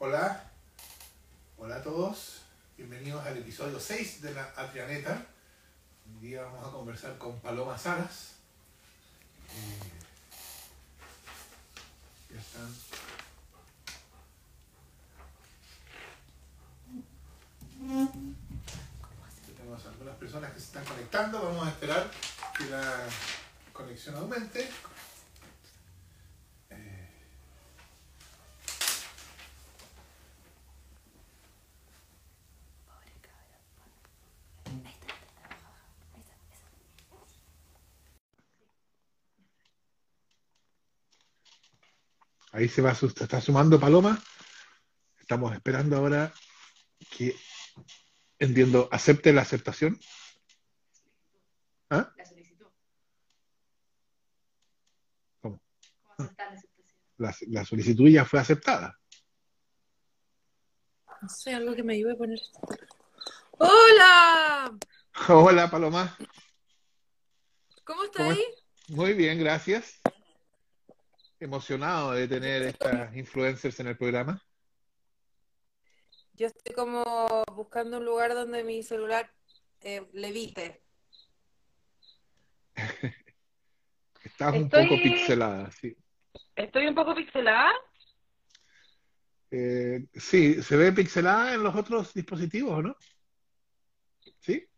Hola, hola a todos, bienvenidos al episodio 6 de la Atrianeta. Hoy día vamos a conversar con Paloma Salas. Eh, ya están. Tenemos algunas personas que se están conectando, vamos a esperar que la conexión aumente. Ahí se va, su- está sumando Paloma. Estamos esperando ahora que, entiendo, acepte la aceptación. ¿Ah? La solicitud. ¿Cómo? ¿Cómo aceptar la aceptación? La, la solicitud ya fue aceptada. No sé, algo que me ayude a poner. ¡Hola! Hola, Paloma. ¿Cómo está ¿Cómo ahí? Muy bien, gracias. Emocionado de tener estas influencers en el programa. Yo estoy como buscando un lugar donde mi celular eh, levite. Estás un poco pixelada, sí. Estoy un poco pixelada. Eh, sí, se ve pixelada en los otros dispositivos, ¿o no? ¿Sí?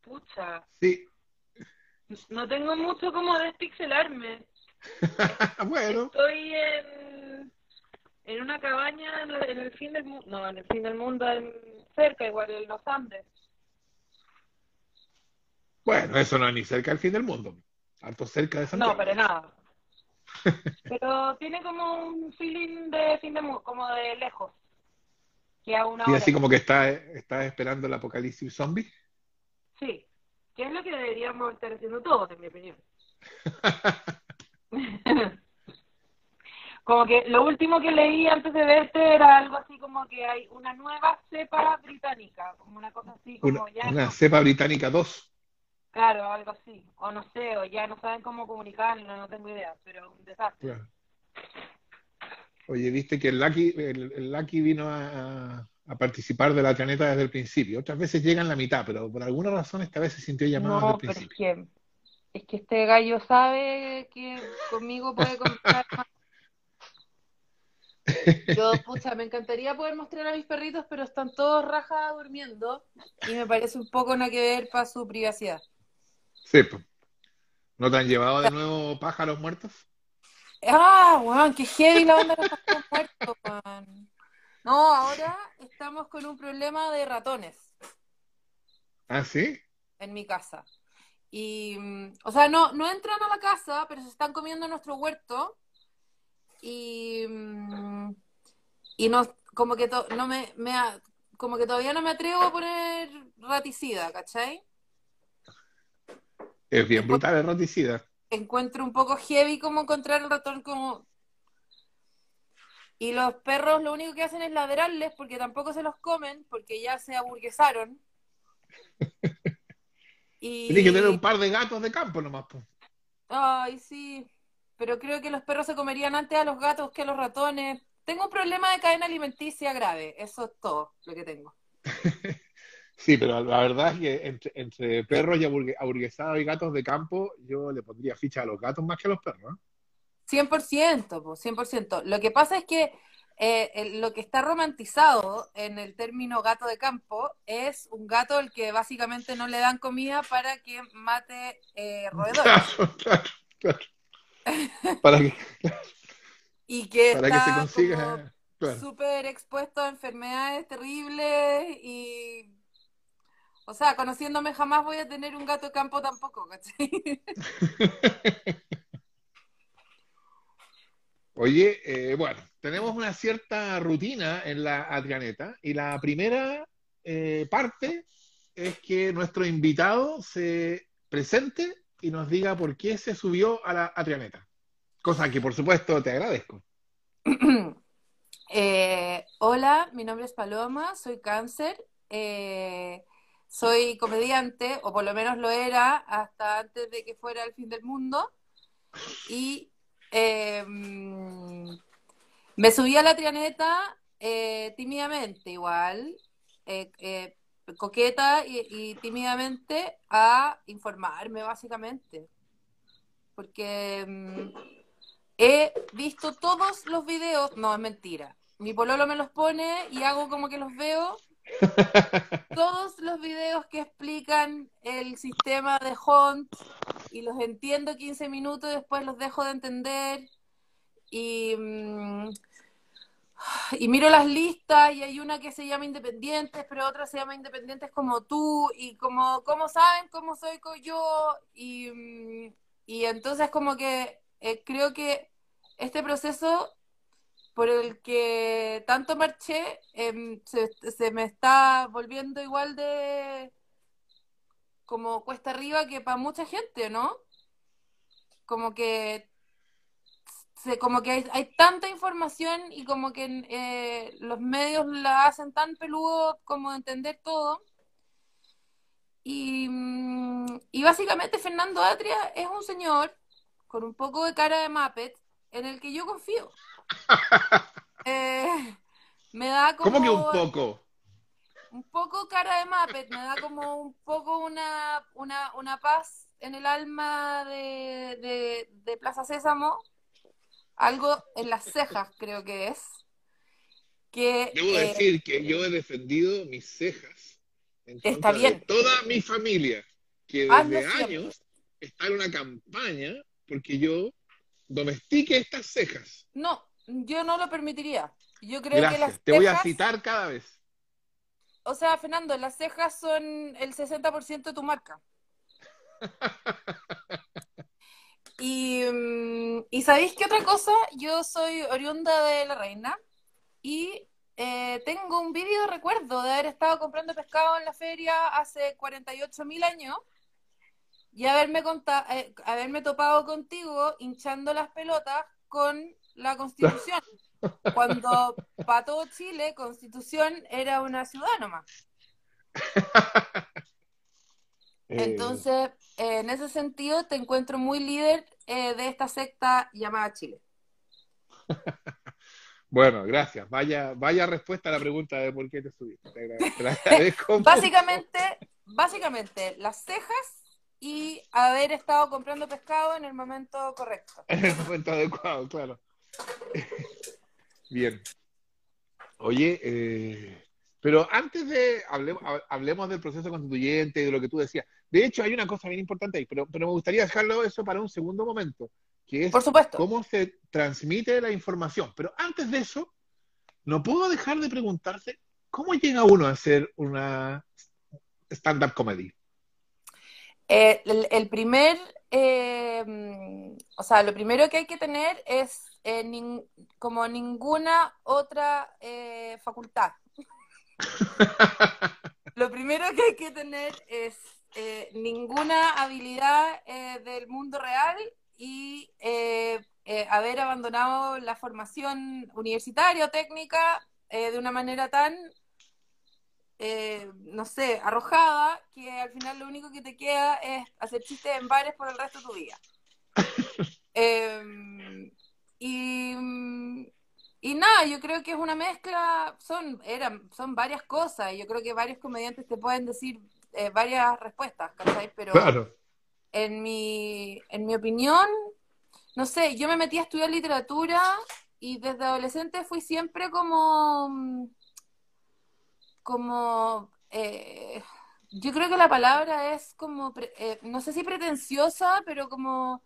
Pucha. Sí. No tengo mucho como despixelarme. Bueno, Estoy en, en una cabaña en, en el fin del mundo. No, en el fin del mundo, en- cerca, igual en los Andes. bueno, eso no es ni cerca del fin del mundo. Tanto cerca de Santiago. No, para nada. Pero tiene como un feeling de fin del mundo, como de lejos. Que a una Y hora. así como que está, está esperando el apocalipsis zombie. Sí. Que es lo que deberíamos estar haciendo todos, en mi opinión. Como que lo último que leí antes de verte era algo así como que hay una nueva cepa británica, como una cosa así, como Una, ya una no- cepa británica 2. claro, algo así, o no sé, o ya no saben cómo comunicarlo, no tengo idea, pero un desastre. Claro. Oye, viste que el Lucky, el, el Lucky vino a, participar de la planeta desde el principio. Otras veces llega en la mitad, pero por alguna razón esta vez se sintió llamado No, desde el pero es principio. que, es que este gallo sabe que conmigo puede contar más. Yo, pucha, me encantaría poder mostrar a mis perritos, pero están todos rajas durmiendo y me parece un poco no que ver para su privacidad. Sí, pues. ¿No te han llevado de nuevo pájaros muertos? Ah, weón, qué heavy la onda de los pájaros muertos, weón. No, ahora estamos con un problema de ratones. Ah, sí. en mi casa. Y, mm, o sea, no, no entran a la casa, pero se están comiendo nuestro huerto. Y, mm, y no, como que to- no me, como que todavía no me atrevo a poner raticida, ¿cachai? Es bien brutal el raticida. Encuentro un poco heavy como encontrar el ratón como... Y los perros lo único que hacen es ladrarles porque tampoco se los comen, porque ya se aburguesaron. Y... Tienes que tener un par de gatos de campo nomás. pues. Ay, sí, pero creo que los perros se comerían antes a los gatos que a los ratones. Tengo un problema de cadena alimenticia grave, eso es todo lo que tengo. Sí, pero la verdad es que entre, entre perros y aburguesados y gatos de campo, yo le pondría ficha a los gatos más que a los perros. ¿eh? 100%, pues, 100%. Lo que pasa es que eh, el- lo que está romantizado en el término gato de campo es un gato al que básicamente no le dan comida para que mate eh, roedores Claro, claro, claro. Para que, y que para que se consiga. Claro. súper expuesto a enfermedades terribles y, o sea, conociéndome jamás voy a tener un gato de campo tampoco, ¿cachai? Oye, eh, bueno, tenemos una cierta rutina en la Adrianeta y la primera eh, parte es que nuestro invitado se presente y nos diga por qué se subió a la Adrianeta. Cosa que, por supuesto, te agradezco. Eh, hola, mi nombre es Paloma, soy cáncer, eh, soy comediante, o por lo menos lo era hasta antes de que fuera el fin del mundo, y eh, me subí a la trianeta eh, tímidamente igual, coqueta y, y tímidamente a informarme básicamente. Porque mm, he visto todos los videos, no es mentira. Mi pololo me los pone y hago como que los veo. Todos los videos que explican el sistema de Hunt y los entiendo 15 minutos, después los dejo de entender y, mm, y miro las listas y hay una que se llama Independientes, pero otra se llama Independientes como tú y como, ¿cómo saben cómo soy yo? Y, y entonces como que eh, creo que este proceso por el que tanto marché em, se me está volviendo igual de como cuesta arriba que para mucha gente, ¿no? Como que se, como que hay, hay tanta información y como que eh, los medios la hacen tan peludo como de entender todo. Y, mm, y básicamente Fernando Atria es un señor con un poco de cara de Muppet en el que yo confío. Eh, me da como ¿Cómo que un poco? un poco cara de Muppet, me da como un poco una, una, una paz en el alma de, de, de Plaza Sésamo, algo en las cejas creo que es, que Debo eh, decir que yo he defendido mis cejas en Está contra de bien. toda mi familia, que Hazlo desde siempre. años está en una campaña porque yo domestique estas cejas. no, yo no lo permitiría. Yo creo que las Gracias. Te voy a cejas- citar cada vez. O sea, Fernando, las cejas son el 60% de tu marca. Y, mm, y ¿sabéis qué otra cosa? Yo soy oriunda de La Reina y eh, tengo un vívido recuerdo de haber estado comprando pescado en la feria hace 48 mil años y haberme, conta- eh, haberme topado contigo hinchando las pelotas con la Constitución. Cuando para todo Chile, Constitución era una ciudad nomás. Eh, Entonces, eh, en ese sentido, te encuentro muy líder eh, de esta secta llamada Chile. bueno, gracias. Vaya, vaya respuesta a la pregunta de por qué te subiste. Básicamente, básicamente, las cejas y haber estado comprando pescado en el momento correcto. En el momento adecuado, claro. Bien. Oye, eh, pero antes de hablemos, hablemos del proceso constituyente y de lo que tú decías. De hecho, hay una cosa bien importante ahí, pero, pero me gustaría dejarlo eso para un segundo momento, que es Por supuesto. cómo se transmite la información. Pero antes de eso, no puedo dejar de preguntarse cómo llega uno a hacer una stand-up comedy. Eh, el, el primer, eh, o sea, lo primero que hay que tener es eh, nin- como ninguna otra eh, facultad. Lo primero que hay que tener es eh, ninguna habilidad eh, del mundo real y eh, haber abandonado la formación universitaria o técnica de una manera tan, eh, no sé, arrojada, que al final lo único que te queda es hacer chistes en bares por el resto de tu vida. Y, nada, yo creo que es una mezcla, son, eran, son varias cosas, y yo creo que varios comediantes te pueden decir eh, varias respuestas, ¿cachai? Pero Claro. en mi, en mi opinión, no sé, yo me metí a estudiar literatura y desde adolescente fui siempre como, como, eh, yo creo que la palabra es como, eh, no sé si pretenciosa, pero como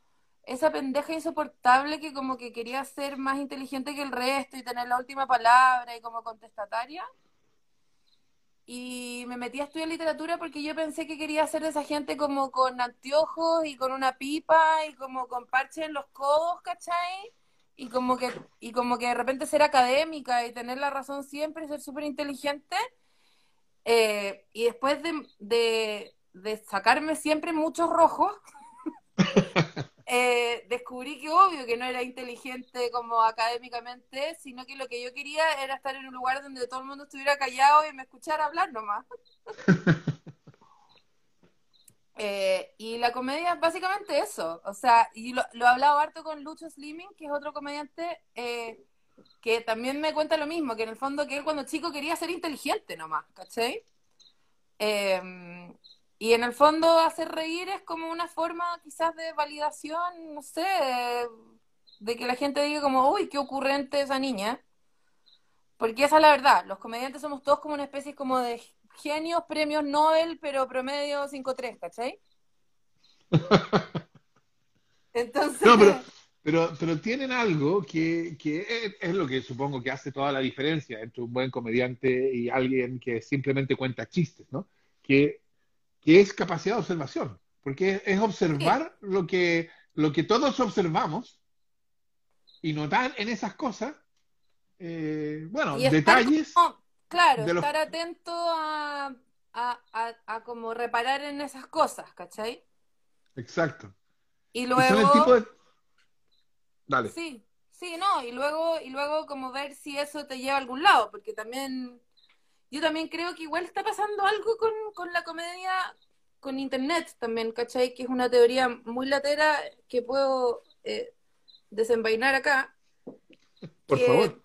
esa pendeja insoportable que como que quería ser más inteligente que el resto y tener la última palabra y como contestataria. Y me metí a estudiar literatura porque yo pensé que quería ser de esa gente como con anteojos y con una pipa y como con parche en los codos, ¿cachai? Y como que, y como que de repente ser académica y tener la razón siempre ser súper inteligente. Eh, y después de, de, de sacarme siempre muchos rojos, eh, descubrí que obvio que no era inteligente como académicamente, sino que lo que yo quería era estar en un lugar donde todo el mundo estuviera callado y me escuchara hablar nomás. Eh, y la comedia es básicamente eso, o sea, y lo, lo he hablado harto con Lucho Slimming, que es otro comediante, eh, que también me cuenta lo mismo, que en el fondo que él cuando chico quería ser inteligente nomás, ¿cachai? Eh, y en el fondo hacer reír es como una forma quizás de validación, no sé, de, de que la gente diga como, uy, qué ocurrente esa niña. Porque esa es la verdad, los comediantes somos todos como una especie como de genios, premios Nobel, pero promedio 5-3, ¿cachai? Entonces, No, pero, pero, pero tienen algo que, que es, es lo que supongo que hace toda la diferencia entre un buen comediante y alguien que simplemente cuenta chistes, ¿no? Que, que es capacidad de observación, porque es, observar lo que, lo que todos observamos y notar en esas cosas, eh, bueno, y detalles. como- claro, de los- estar atento a, a, a, a como reparar en esas cosas, ¿cachai? Exacto. Y Y son el luego, tipo de... Dale. sí, sí, no, y luego, y luego como ver si eso te lleva a algún lado, porque también, yo también creo que igual está pasando algo con, con la comedia, con internet también, ¿cachai? Que es una teoría muy latera que puedo eh, desenvainar acá. Por que, favor.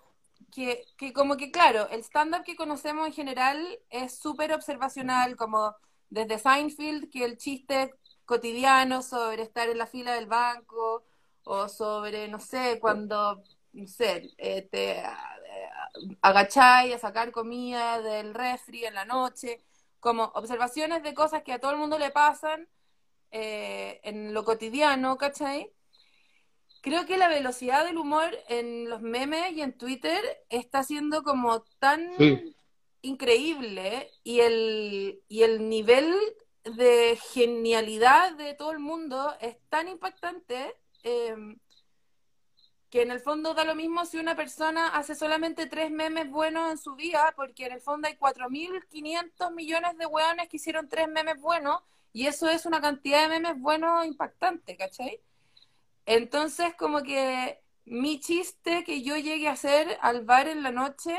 Que, que como que, claro, el stand-up que conocemos en general es súper observacional, como desde Seinfeld, que el chiste cotidiano sobre estar en la fila del banco, o sobre, no sé, cuando, no sé, eh, te agacháis a sacar comida del refri en la noche, como observaciones de cosas que a todo el mundo le pasan eh, en lo cotidiano, ¿cachai? Creo que la velocidad del humor en los memes y en Twitter está siendo como tan Sí. increíble y el, y el nivel de genialidad de todo el mundo es tan impactante eh, que en el fondo da lo mismo si una persona hace solamente tres memes buenos en su vida, porque en el fondo hay 4.500 millones de hueones que hicieron tres memes buenos y eso es una cantidad de memes buenos impactante, ¿cachai? Entonces, como que mi chiste que yo llegué a hacer al bar en la noche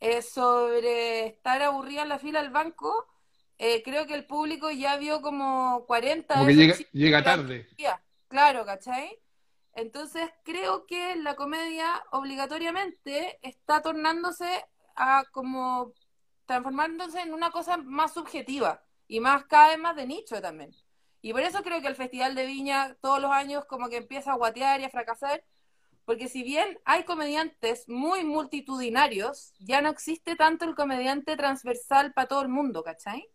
eh, sobre estar aburrida en la fila del banco, eh, creo que el público ya vio como 40 Como que llega, llega tarde. Claro, ¿cachai? Entonces, creo que la comedia obligatoriamente está tornándose a como transformándose en una cosa más subjetiva y más cada vez más de nicho también. Y por eso creo que el Festival de Viña todos los años como que empieza a guatear y a fracasar, porque si bien hay comediantes muy multitudinarios, ya no existe tanto el comediante transversal para todo el mundo, ¿cachai?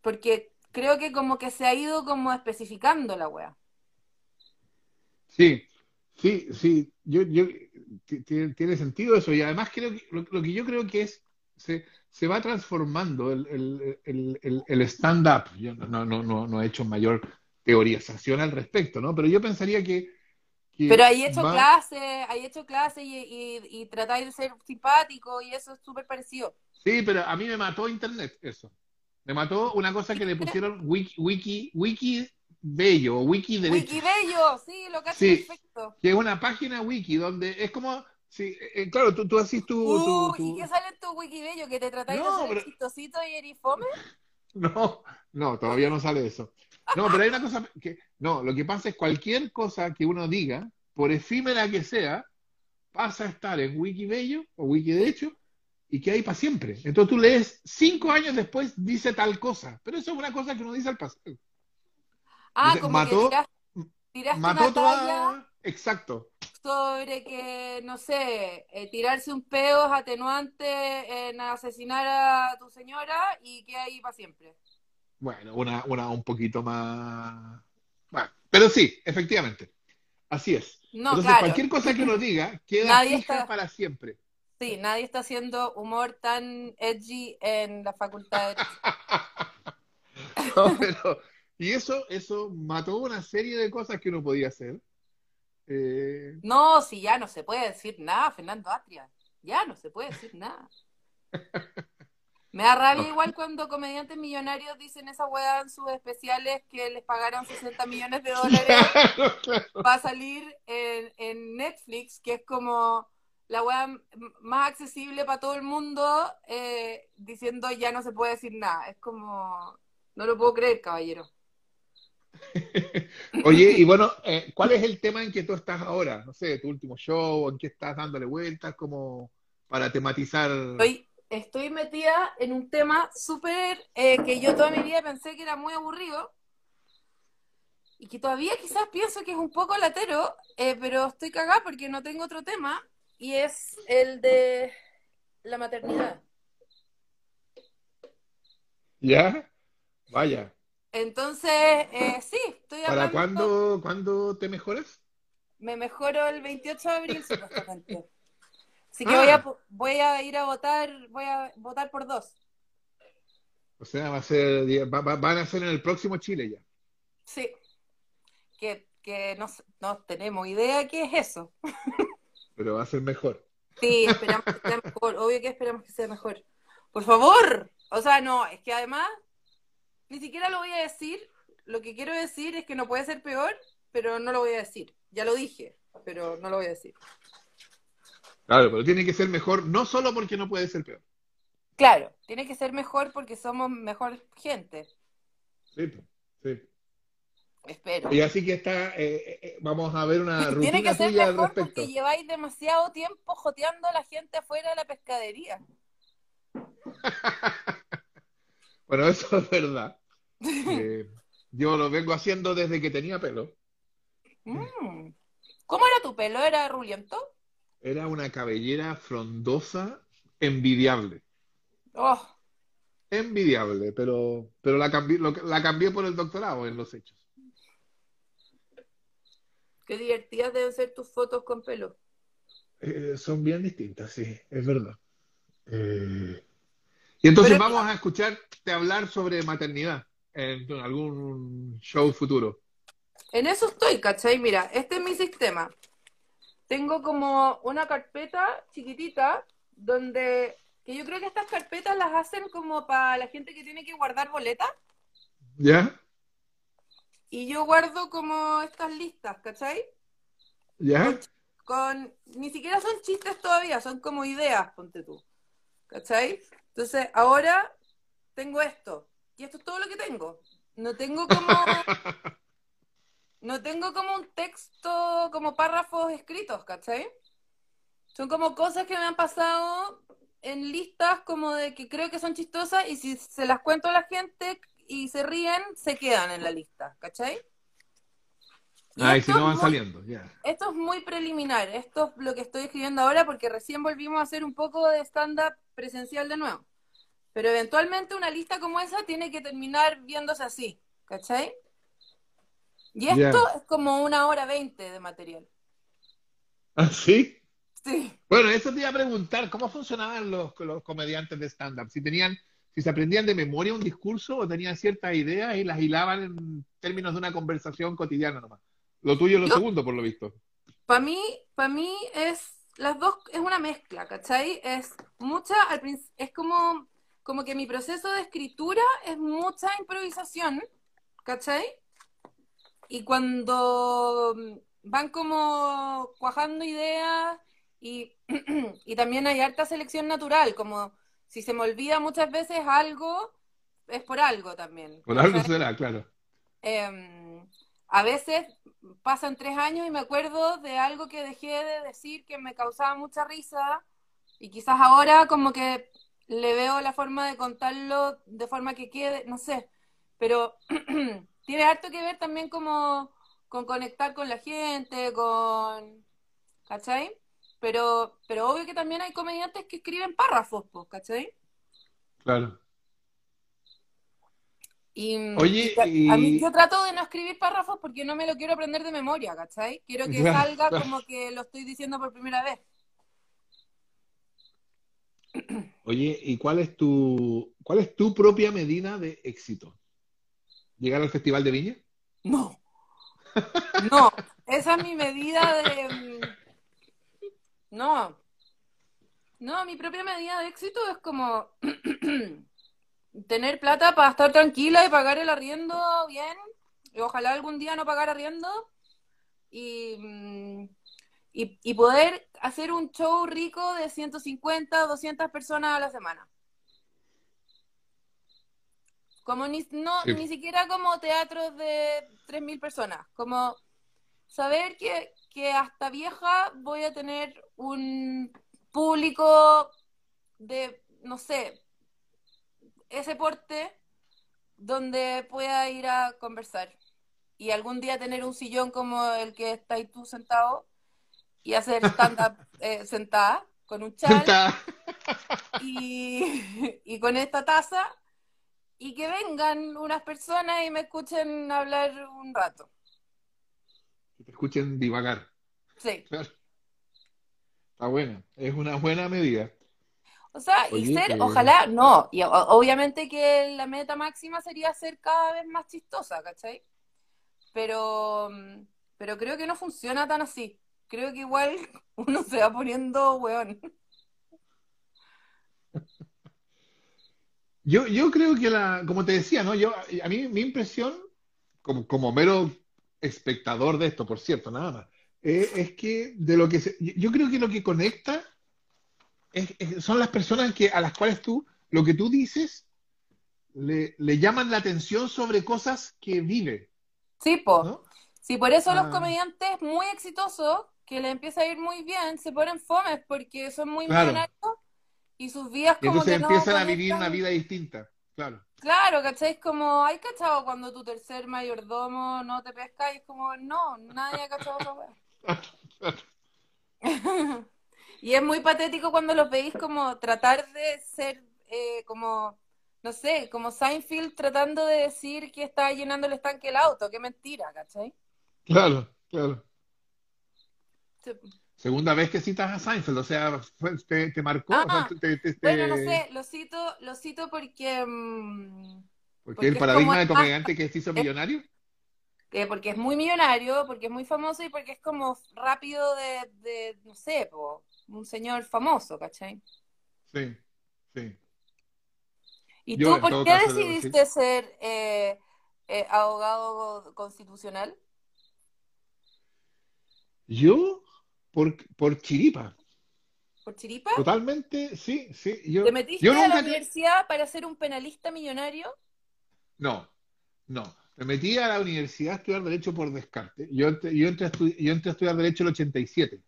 Porque creo que como que se ha ido como especificando la wea. Sí, sí, sí. Yo, yo, ti- ti- tiene sentido eso. Y además creo que lo, lo que yo creo que es, se, se va transformando el, el, el, el, stand-up. Yo no, no, no, no, he hecho mayor teorización al respecto, ¿no? Pero yo pensaría que, que Pero hay hecho va- clase, hay hecho clase y, y, y tratáis de ser simpático y eso es súper parecido. Sí, pero a mí me mató Internet eso. Me mató una cosa que le pusieron wiki, wiki, wiki bello o wiki derecho. Wikibello, sí, lo cacho Sí. perfecto. que es una página wiki donde es como, sí, eh, claro, tú, tú haces tu, Uh, ¿Y qué sale en tu Wikibello? ¿Que te tratáis No, de ser pero- chistosito y erifome? No, no, todavía no sale eso. No, pero hay una cosa que, no, lo que pasa es cualquier cosa que uno diga, por efímera que sea, pasa a estar en Wikibello o Wikiderecho y que hay para siempre. Entonces tú lees cinco años después, dice tal cosa, pero eso es una cosa que uno dice al pasado. Ah, como mató- que tiras- tiraste Mató una toda... talla Exacto. sobre que, no sé, eh, tirarse un peo es atenuante en asesinar a tu señora y que ahí para siempre. Bueno, una, una un poquito más... Bueno, pero sí, efectivamente. Así es. No, Entonces, claro. cualquier cosa que uno diga queda Nadie fija está- para siempre. Sí, nadie está haciendo humor tan edgy en la facultad de... No, pero- y eso, eso mató una serie de cosas que uno podía hacer. Eh, No, si ya no se puede decir nada, Fernando Atria. Ya no se puede decir nada. Me da rabia No. igual cuando comediantes millonarios dicen esa weá en sus especiales que les pagaron 60 millones de dólares claro, claro. para salir en, en Netflix, que es como la weá m- más accesible para todo el mundo, eh, diciendo ya no se puede decir nada. Es como, no lo puedo creer, caballero. Oye, y bueno, eh, ¿cuál es el tema en que tú estás ahora? No sé, tu último show, en qué estás dándole vueltas, como para tematizar. Estoy, estoy metida en un tema súper eh, que yo toda mi vida pensé que era muy aburrido y que todavía quizás pienso que es un poco latero, eh, pero estoy cagada porque no tengo otro tema y es el de la maternidad. ¿Ya? Vaya. Entonces, eh, sí, estoy ¿Para hablando. cuándo, cuándo te mejoras? Me mejoro el 28 de abril, supuestamente. Así que Ah. voy, a, pu- voy a ir a votar, voy a votar por dos. O sea, va a ser, va- va- van a ser en el próximo Chile ya. Sí. Que, que no, no tenemos idea qué es eso. Pero va a ser mejor. Sí, esperamos que sea mejor. Obvio que esperamos que sea mejor. Por favor. O sea, no, es que además ni siquiera lo voy a decir. Lo que quiero decir es que no puede ser peor, pero no lo voy a decir. Ya lo dije, pero no lo voy a decir. Claro, pero tiene que ser mejor, no solo porque no puede ser peor. Claro, tiene que ser mejor porque somos mejor gente. Sí, sí. Espero. Y así que está, eh, eh, eh, vamos a ver una rutina Tiene que ser tuya al mejor respecto. porque lleváis demasiado tiempo joteando a la gente afuera de la pescadería. Bueno, eso es verdad. Eh, yo lo vengo haciendo desde que tenía pelo. Mm. ¿Cómo era tu pelo? ¿Era ruliento? Era una cabellera frondosa, envidiable. Oh, Envidiable, pero, pero la cambié, lo- la cambié por el doctorado en los hechos. qué divertidas deben ser tus fotos con pelo. Eh, son bien distintas, sí, es verdad. Eh, y entonces Pero- vamos a escucharte hablar sobre maternidad en algún show futuro. En eso estoy, ¿cachai? Mira, este es mi sistema. Tengo como una carpeta chiquitita donde, que yo creo que estas carpetas las hacen como para la gente que tiene que guardar boletas. ¿Ya? Y yo guardo como estas listas, ¿cachai? ¿Ya? Con, ni siquiera son chistes todavía, son como ideas, ponte tú. ¿Cachai? Entonces, ahora tengo esto. Y esto es todo lo que tengo. No tengo como, no tengo como un texto, como párrafos escritos, ¿cachai? Son como cosas que me han pasado en listas como de que creo que son chistosas y si se las cuento a la gente y se ríen, se quedan en la lista, ¿cachai? Y Ay, esto si no van muy- saliendo, ya. esto es muy preliminar, esto es lo que estoy escribiendo ahora porque recién volvimos a hacer un poco de stand-up presencial de nuevo. Pero eventualmente una lista como esa tiene que terminar viéndose así, ¿cachai? Y esto es como una hora veinte de material. ¿Ah, sí? Sí. Bueno, eso te iba a preguntar, ¿cómo funcionaban los, los comediantes de stand-up? Si tenían, si se aprendían de memoria un discurso o tenían ciertas ideas y las hilaban en términos de una conversación cotidiana nomás. Lo tuyo es lo Yo- segundo, por lo visto. Para mí, para mí es las dos es una mezcla, ¿cachai? Es mucha, al es como, como que mi proceso de escritura es mucha improvisación, ¿cachai? Y cuando mm, van como cuajando ideas y, y también hay harta selección natural, como si se me olvida muchas veces algo, es por algo también. Por algo será, claro. Eh, a veces pasan tres años y me acuerdo de algo que dejé de decir que me causaba mucha risa y quizás ahora como que le veo la forma de contarlo de forma que quede, no sé, pero tiene harto que ver también como con conectar con la gente, con... ¿Cachai? Pero, pero obvio que también hay comediantes que escriben párrafos, ¿cachai? Claro. Y, Oye, y a, mí yo trato de no escribir párrafos porque no me lo quiero aprender de memoria, ¿cachai? Quiero que salga como que lo estoy diciendo por primera vez. Oye, ¿y cuál es tu, cuál es tu propia medida de éxito? ¿Llegar al Festival de Viña? No. No, esa es mi medida de... mm, No. No, mi propia medida de éxito es como tener plata para estar tranquila y pagar el arriendo bien. Y ojalá algún día no pagar arriendo. Y, mm, y, y poder hacer un show rico de 150, 200 personas a la semana. Como ni, no, Sí. ni siquiera como teatros de 3.000 personas. Como saber que, que hasta vieja voy a tener un público de, no sé, ese porte donde pueda ir a conversar. Y algún día tener un sillón como el que estáis tú sentado y hacer stand-up eh, sentada con un chal Está- y, y con esta taza y que vengan unas personas y me escuchen hablar un rato. que te escuchen divagar. Sí. Claro. Está buena, es una buena medida. O sea, y Oye, ser, eh, ojalá, no, y obviamente que la meta máxima sería ser cada vez más chistosa, ¿cachai? Pero, pero creo que no funciona tan así. Creo que igual uno se va poniendo weón. Yo, yo creo que la, como te decía, ¿no? Yo, a mí mi impresión, como, como mero espectador de esto, por cierto, nada más, eh, es que de lo que se- yo creo que lo que conecta es- es- son las personas que, a las cuales tú, lo que tú dices, le, le llaman la atención sobre cosas que vive, Sí, po. ¿no? Sí, por eso los Ah. comediantes muy exitosos, que les empieza a ir muy bien, se ponen fomes porque son muy Claro. millonarios y sus vidas como entonces que no empiezan a vivir una vida distinta, claro. Claro, ¿cachai? Es como, ¿hay cachado cuando tu tercer mayordomo no te pesca? Y es como, no, nadie ha cachado esa. Y es muy patético cuando los veis como tratar de ser eh, como, no sé, como Seinfeld tratando de decir que está llenando el estanque el auto. Qué mentira, ¿cachai? Claro, claro. Sí. Segunda vez que citas a Seinfeld, o sea, te, te marcó, o sea, Ah, te- te- te- Bueno, no sé, lo cito, lo cito porque, mm, porque porque el paradigma de comediante que se hizo millonario. eh, porque es muy millonario, porque es muy famoso y porque es como rápido de, de no sé, po, un señor famoso, ¿cachai? Sí, sí. ¿Y Yo, tú por qué caso, decidiste ser eh, eh, abogado constitucional? Yo, por, por chiripa, ¿Por chiripa? totalmente, sí, sí. Yo, ¿Te metiste yo a la universidad para ser un penalista millonario? No, no. Me metí a la universidad a estudiar Derecho por descarte. Yo, yo, entré a estu- yo entré a estudiar Derecho el 87,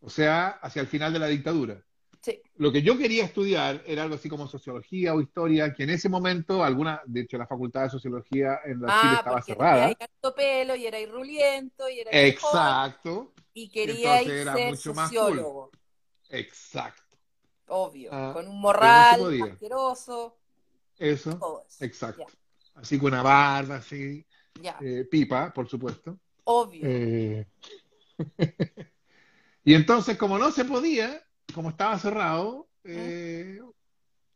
o sea, hacia el final de la dictadura. Sí. Lo que yo quería estudiar era algo así como sociología o historia, que en ese momento, alguna, de hecho, la facultad de sociología en la Chile Ah, estaba porque cerrada. teníais harto pelo y era irruliento y era Exacto, y Entonces era ser mucho más sociólogo, exacto. obvio, Ah, con un morral no asqueroso, Eso, todo eso. exacto. Ya, Así con una barba, así, ya, eh, pipa, por supuesto. obvio. Eh, y entonces, como no se podía, como estaba cerrado, eh,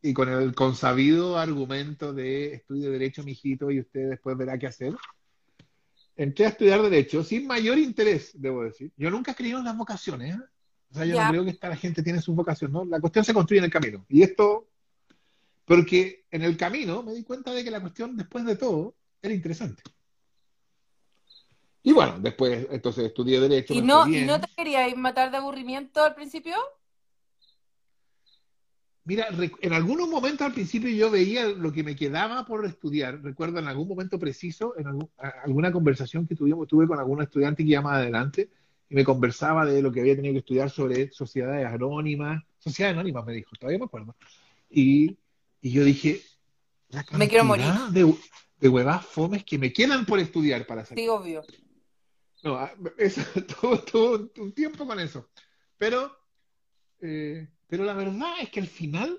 y con el consabido argumento de estudio Derecho, mijito, y usted después verá qué hacer, entré a estudiar Derecho sin mayor interés, debo decir. Yo nunca creí en las vocaciones, ¿eh? O sea, yo no creo que esta la gente tiene sus vocaciones, ¿no? La cuestión se construye en el camino. Y esto, porque en el camino me di cuenta de que la cuestión, después de todo, era interesante. Y bueno, después entonces estudié Derecho, ¿Y no, ¿Y no te queríais matar de aburrimiento al principio? Mira, en algunos momentos al principio yo veía lo que me quedaba por estudiar. Recuerdo en algún momento preciso, en algún- alguna conversación que tuvimos, tuve con algún estudiante que iba más adelante y me conversaba de lo que había tenido que estudiar sobre sociedades anónimas. Sociedades anónimas, me dijo, todavía me acuerdo. Y, y yo dije, la Me quiero cantidad de, de huevas fomes que me quedan por estudiar para hacer. Sí, obvio. No, ah, eso, un- un tiempo con eso. Pero, eh, pero la verdad es que al final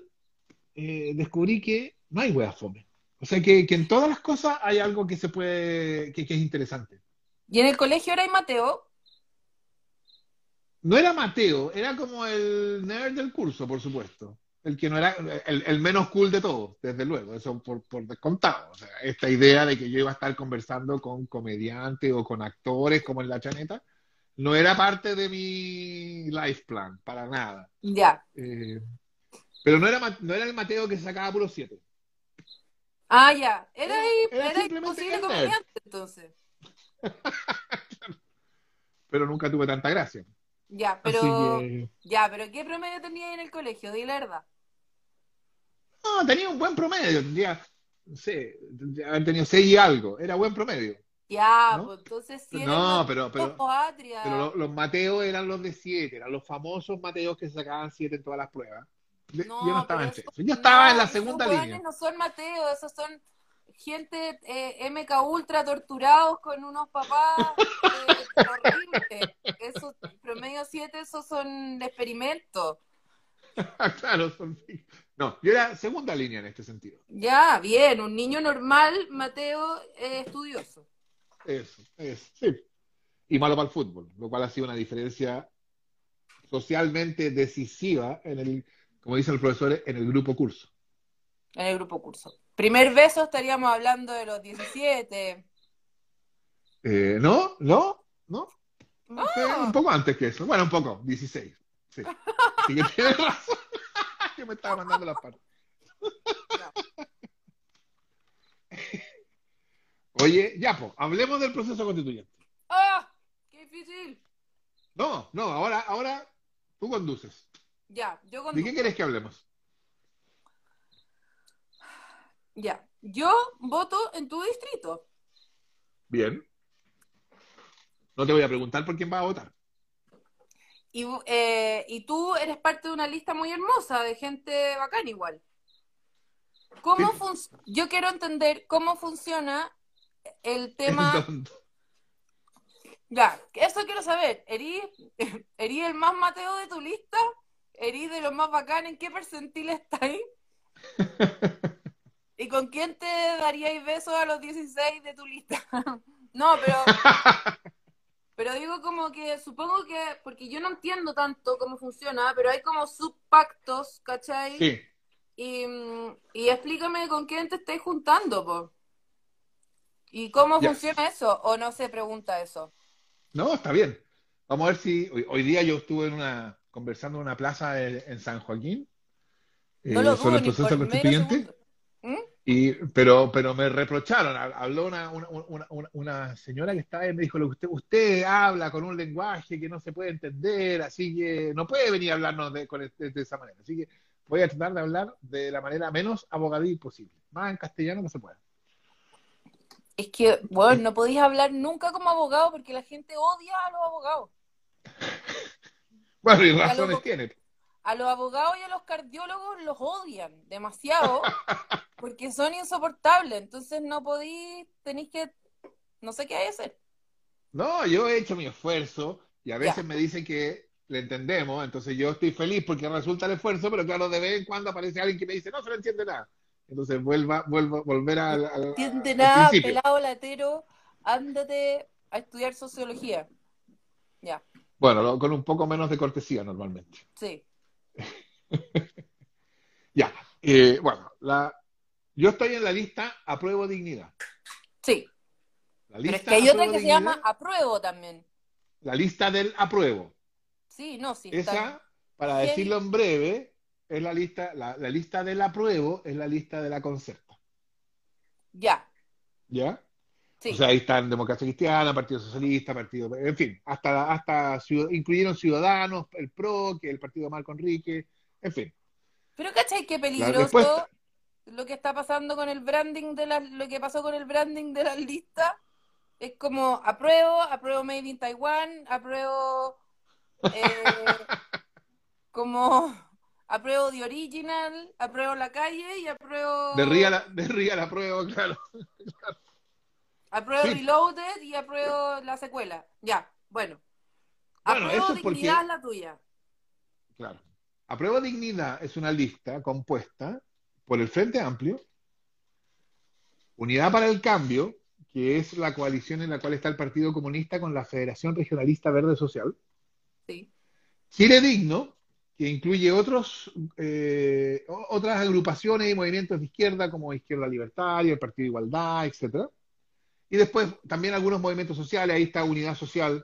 eh, descubrí que no hay hueá fome. O sea, que, que en todas las cosas hay algo que se puede, que, que es interesante. ¿Y en el colegio era Mateo? No era Mateo, era como el nerd del curso, por supuesto. El que no era, el, el menos cool de todos, desde luego, eso por, por descontado. O sea, esta idea de que yo iba a estar conversando con comediantes o con actores como en La Chaneta, no era parte de mi life plan, para nada. Ya. Eh, pero no era, no era el Mateo que se sacaba puro 7. Ah, ya. Era, ahí, era era simplemente comediante, entonces. Pero nunca tuve tanta gracia. Ya, pero, que, ya, pero ¿qué promedio tenía en el colegio? Dile la verdad. No, tenía un buen promedio. Tendría no sé, haber tenido seis y algo. Era buen promedio. Ya, ¿No? pues entonces eres No, pero, pero, los, Mateos eran los de siete, eran los famosos Mateos que sacaban siete en todas las pruebas. Yo no estaba eso- esos. Yo estaba en la segunda línea. no son Mateo, esos son gente eh, MK Ultra torturados con unos papás eh, horribles. Esos promedio 7, esos son experimentos. claro, son- No, yo era segunda línea en este sentido. Ya, bien, un niño normal, Mateo, eh, estudioso. Eso, eso, sí. Y malo para el fútbol, lo cual ha sido una diferencia socialmente decisiva en el, como dicen los profesores, en el grupo curso. En el grupo curso. Primer beso estaríamos hablando de los 17. Eh, ¿No? ¿No? ¿No? Ah. Un poco antes que eso. Bueno, un poco, 16. Sí. Así que tienes razón. Yo me estaba mandando las partes. Oye, ya, pues, hablemos del proceso constituyente. ¡Ah! ¡Qué difícil! No, no, ahora, ahora tú conduces. Ya, yo ¿De qué quieres que hablemos? Ya, yo voto en tu distrito. Bien. No te voy a preguntar por quién vas a votar. Y, eh, y tú eres parte de una lista muy hermosa de gente bacán igual. ¿Cómo Sí. Yo quiero entender cómo funciona el tema. Ya, eso quiero saber. ¿Erí, erí el más Mateo de tu lista? ¿Erí de los más bacán? ¿En qué percentil estáis? ¿Y con quién te daríais besos a los 16 de tu lista? no, pero, pero digo como que supongo que, porque yo no entiendo tanto cómo funciona, pero hay como subpactos, ¿cachai? sí. Y, y explícame con quién te estáis juntando, po. ¿Y cómo Ya. funciona eso? ¿O no se pregunta eso? No, está bien. Vamos a ver si hoy, hoy día yo estuve en una conversando en una plaza en, en San Joaquín No eh, lo sobre el proceso constituyente. ¿Mm? Y, pero, pero me reprocharon, hab- habló una, una, una, una- señora que estaba ahí y me dijo, lo que usted, usted habla con un lenguaje que no se puede entender, así que no puede venir a hablarnos de, con este- de esa manera. Así que voy a tratar de hablar de la manera menos abogadí posible. Más en castellano no se puede. Es que, bueno, no podéis hablar nunca como abogado porque la gente odia a los abogados. Bueno, y razones tiene. A los abogados y a los cardiólogos los odian demasiado porque son insoportables. Entonces no podéis, tenéis que, no sé qué hay que hacer. No, yo he hecho mi esfuerzo y a veces Ya. me dicen que le entendemos, entonces yo estoy feliz porque resulta el esfuerzo, pero claro, de vez en cuando aparece alguien que me dice, no se le entiende nada. Entonces vuelva, vuelvo, volver al, al- No entiende nada, pelado latero, ándate a estudiar sociología. Ya, Bueno, lo- con un poco menos de cortesía normalmente. sí. Ya, eh, bueno, la, yo estoy en la lista apruebo dignidad. Sí, La pero es lista que hay otra que se llama apruebo también. la lista del apruebo. Sí, no, sí. está- Esa, para decirlo en breve, es la lista, la, la lista del apruebo es la lista de la concerta. Ya, ¿Ya? Sí. O sea, ahí están Democracia Cristiana, Partido Socialista, Partido, en fin, hasta, hasta incluyeron Ciudadanos, el PRO, que el partido de Marco Enrique, en fin. Pero ¿cachai qué peligroso lo que está pasando con el branding de las, lo que pasó con el branding de las listas? Es como apruebo, apruebo Made in Taiwan, apruebo eh, como apruebo The Original, apruebo La Calle y apruebo De Ría la, de Ría la apruebo, claro. apruebo Sí. Reloaded y apruebo la secuela. Ya, bueno. Bueno, apruebo eso es Dignidad es la tuya. Claro. Apruebo Dignidad es una lista compuesta por el Frente Amplio, Unidad para el Cambio, que es la coalición en la cual está el Partido Comunista con la Federación Regionalista Verde Social, Sí. Chile Digno, que incluye otros, eh, otras agrupaciones y movimientos de izquierda como Izquierda Libertaria, el Partido de Igualdad, etcétera. Y después también algunos movimientos sociales, ahí está Unidad Social,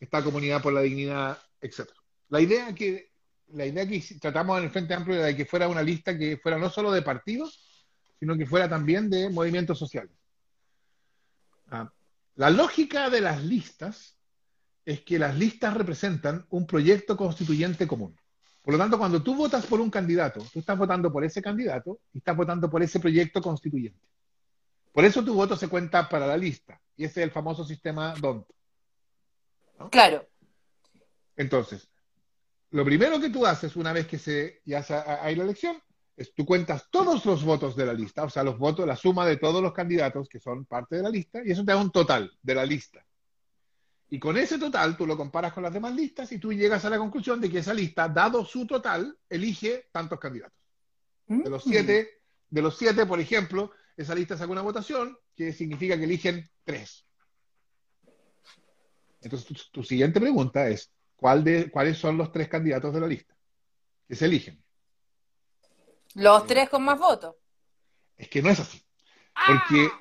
está Comunidad por la Dignidad, etcétera. La idea que, la idea que tratamos en el Frente Amplio era de que fuera una lista que fuera no solo de partidos, sino que fuera también de movimientos sociales. Ah, la lógica de las listas es que las listas representan un proyecto constituyente común. Por lo tanto, cuando tú votas por un candidato, tú estás votando por ese candidato y estás votando por ese proyecto constituyente. Por eso tu voto se cuenta para la lista. Y ese es el famoso sistema DONT. Claro. Entonces, lo primero que tú haces una vez que se, ya hay la elección es tú cuentas todos los votos de la lista, o sea, los votos, la suma de todos los candidatos que son parte de la lista, y eso te da un total de la lista. Y con ese total tú lo comparas con las demás listas y tú llegas a la conclusión de que esa lista, dado su total, elige tantos candidatos. De los mm. siete, de los siete, por ejemplo, esa lista saca una votación que significa que eligen tres. Entonces, tu, siguiente pregunta es, ¿cuál de, ¿cuáles son los tres candidatos de la lista que se eligen? Los tres con más votos. Es que no es así. Porque ¡Ah!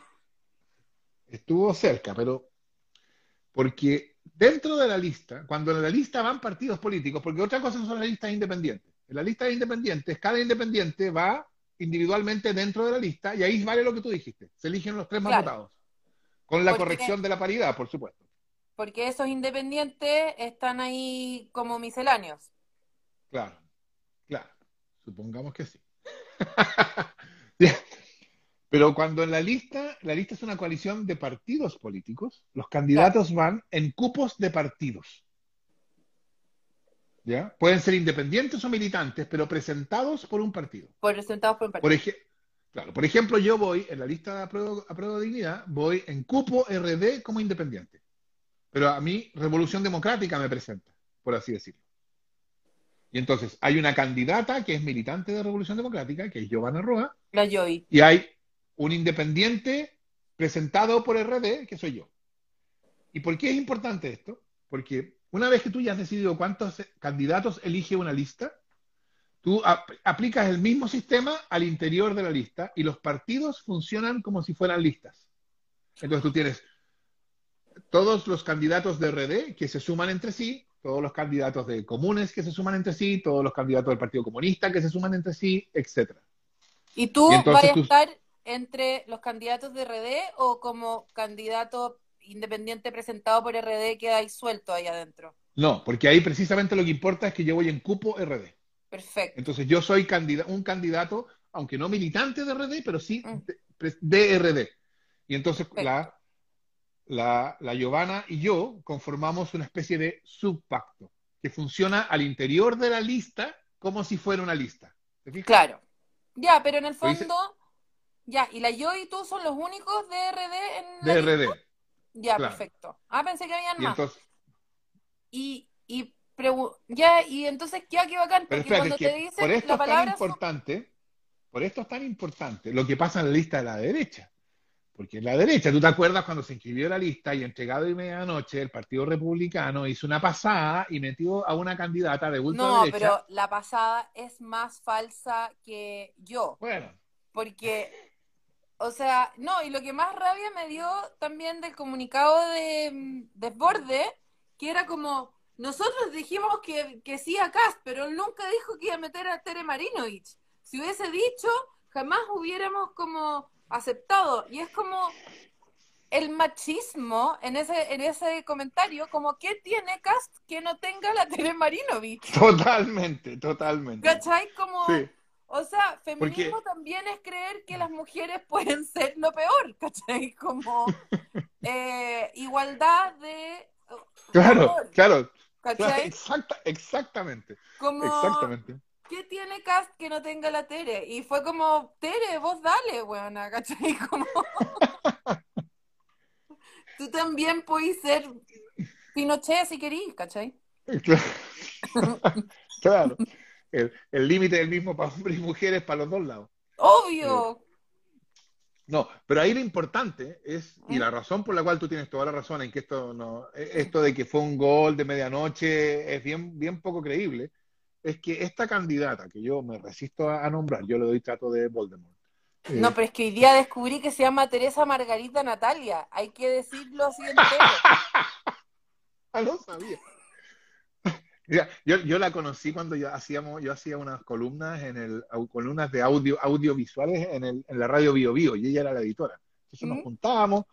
estuvo cerca, pero porque dentro de la lista, cuando en la lista van partidos políticos, porque otra cosa son las listas independientes. En la lista de independientes, cada independiente va individualmente dentro de la lista y ahí vale lo que tú dijiste. Se eligen los tres más votados. Con la corrección de la paridad, por supuesto. Porque esos independientes están ahí como misceláneos. Claro, claro. Supongamos que sí. Pero cuando en la lista, la lista es una coalición de partidos políticos, los candidatos van en cupos de partidos. ¿Ya? Pueden ser independientes o militantes, pero presentados por un partido. presentados por un partido. Por, claro, por ejemplo, yo voy en la lista de apruebo, de dignidad, voy en cupo RD como independiente. Pero a mí, Revolución Democrática me presenta, por así decirlo. Y entonces hay una candidata que es militante de Revolución Democrática, que es Giovanna Roa. La Joy. Y hay un independiente presentado por RD, que soy yo. ¿Y por qué es importante esto? Porque una vez que tú ya has decidido cuántos candidatos elige una lista, tú aplicas el mismo sistema al interior de la lista y los partidos funcionan como si fueran listas. Entonces tú tienes todos los candidatos de RD que se suman entre sí, todos los candidatos de comunes que se suman entre sí, todos los candidatos del Partido Comunista que se suman entre sí, etcétera. ¿Y tú vas a estar entre los candidatos de RD o como candidato independiente presentado por RD que hay suelto ahí adentro? No, porque ahí precisamente lo que importa es que yo voy en cupo RD. Perfecto. Entonces yo soy un candidato, aunque no militante de RD, pero sí mm. de, RD. Y entonces la, la, la Giovanna y yo conformamos una especie de subpacto que funciona al interior de la lista como si fuera una lista. Claro. Ya, pero en el fondo, ya, y la yo y tú son los únicos de RD en De RD. Ya, perfecto. Ah, pensé que habían más. y, y ya, y entonces, ¿qué aquí bacán? Porque cuando te dicen por esto la palabra. Es tan importante, por esto es tan importante lo que pasa en la lista de la derecha. Porque en la derecha, ¿tú te acuerdas cuando se inscribió la lista y entregado y medianoche el Partido Republicano hizo una pasada y metió a una candidata de ultraderecha? No, pero la pasada es más falsa que yo. Bueno. Porque, o sea, no, y lo que más rabia me dio también del comunicado de Desborde, que era como, nosotros dijimos que, que sí a Cast, pero él nunca dijo que iba a meter a Tere Marinovich. Si hubiese dicho, jamás hubiéramos como aceptado. Y es como el machismo en ese, en ese comentario, como que tiene Cast que no tenga la Tere Marinovich. Totalmente, totalmente. ¿Cachai? Como, o sea, feminismo también es creer que las mujeres pueden ser lo peor, ¿cachai? Como eh, igualdad de... Claro, claro. exactamente. Como, exactamente. ¿qué tiene Cast que no tenga la Tere? Y fue como, Tere, vos dale, weona, ¿cachai? Como... Tú también puedes ser Pinochet si querís, ¿cachai? Claro. El límite es el mismo para hombres y mujeres para los dos lados. Obvio. Eh, no, pero ahí lo importante es, y la razón por la cual tú tienes toda la razón en que esto no, esto de que fue un gol de medianoche es bien, bien poco creíble, es que esta candidata, que yo me resisto a, nombrar, yo le doy trato de Voldemort. no, eh, pero es que hoy día descubrí que se llama Teresa Margarita Natalia. Hay que decirlo así entero. ah, no sabía. Yo, yo, la conocí cuando yo hacíamos, yo hacía unas columnas en el, columnas de audio, audiovisuales en, el, en la radio Bio Bio, y ella era la editora. Entonces nos juntábamos,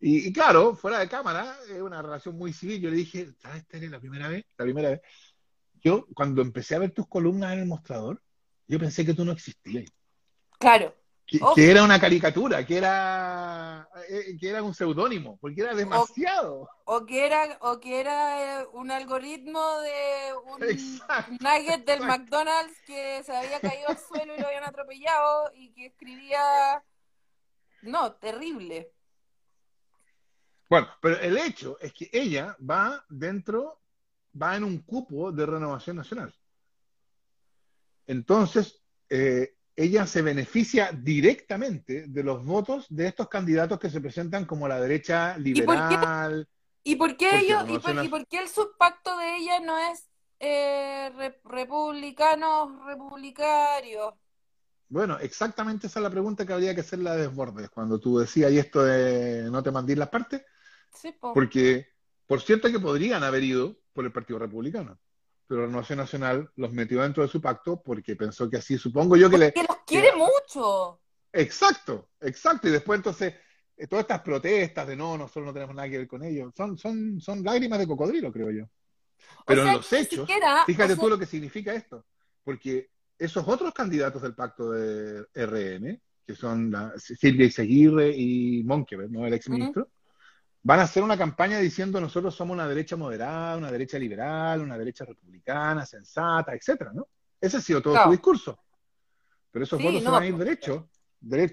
y, y, claro, fuera de cámara, es una relación muy civil. Yo le dije, ¿sabes, Tere, la primera vez? La primera vez yo cuando empecé a ver tus columnas en el mostrador, yo pensé que tú no existías. Claro. Que, que era una caricatura, que era, eh, que era un seudónimo, porque era demasiado. O que era, o que era eh, un algoritmo de un Exacto, nugget del exacto. McDonald's que se había caído al suelo y lo habían atropellado y que escribía. No, terrible. Bueno, pero el hecho es que ella va dentro, va en un cupo de renovación nacional. Entonces, eh, ella se beneficia directamente de los votos de estos candidatos que se presentan como la derecha por qué? liberal. ¿Y por qué ellos, y por, y por qué el subpacto de ella no es eh, re- republicanos republicarios? Bueno, exactamente esa es la pregunta que habría que hacerle a Desbordes cuando tú decías y esto de no te mandís las partes, Sí, po. porque por cierto que podrían haber ido por el Partido Republicano, pero Renovación Nacional los metió dentro de su pacto porque pensó que así, supongo yo que le... Porque los quiere mucho. Exacto, exacto, y después entonces eh, todas estas protestas de no, nosotros no tenemos nada que ver con ellos, son, son, son lágrimas de cocodrilo, creo yo. Pero o sea, en los que hechos, siquiera, fíjate o sea, tú lo que significa esto, porque esos otros candidatos del pacto de RN, que son la, Silvia Izaguirre y Monkever, ¿no? El exministro, van a hacer una campaña diciendo nosotros somos una derecha moderada, una derecha liberal, una derecha republicana, sensata, etcétera, ¿no? Ese ha sido todo Claro. su discurso. Pero esos Sí, votos se van a ir pues, derecho,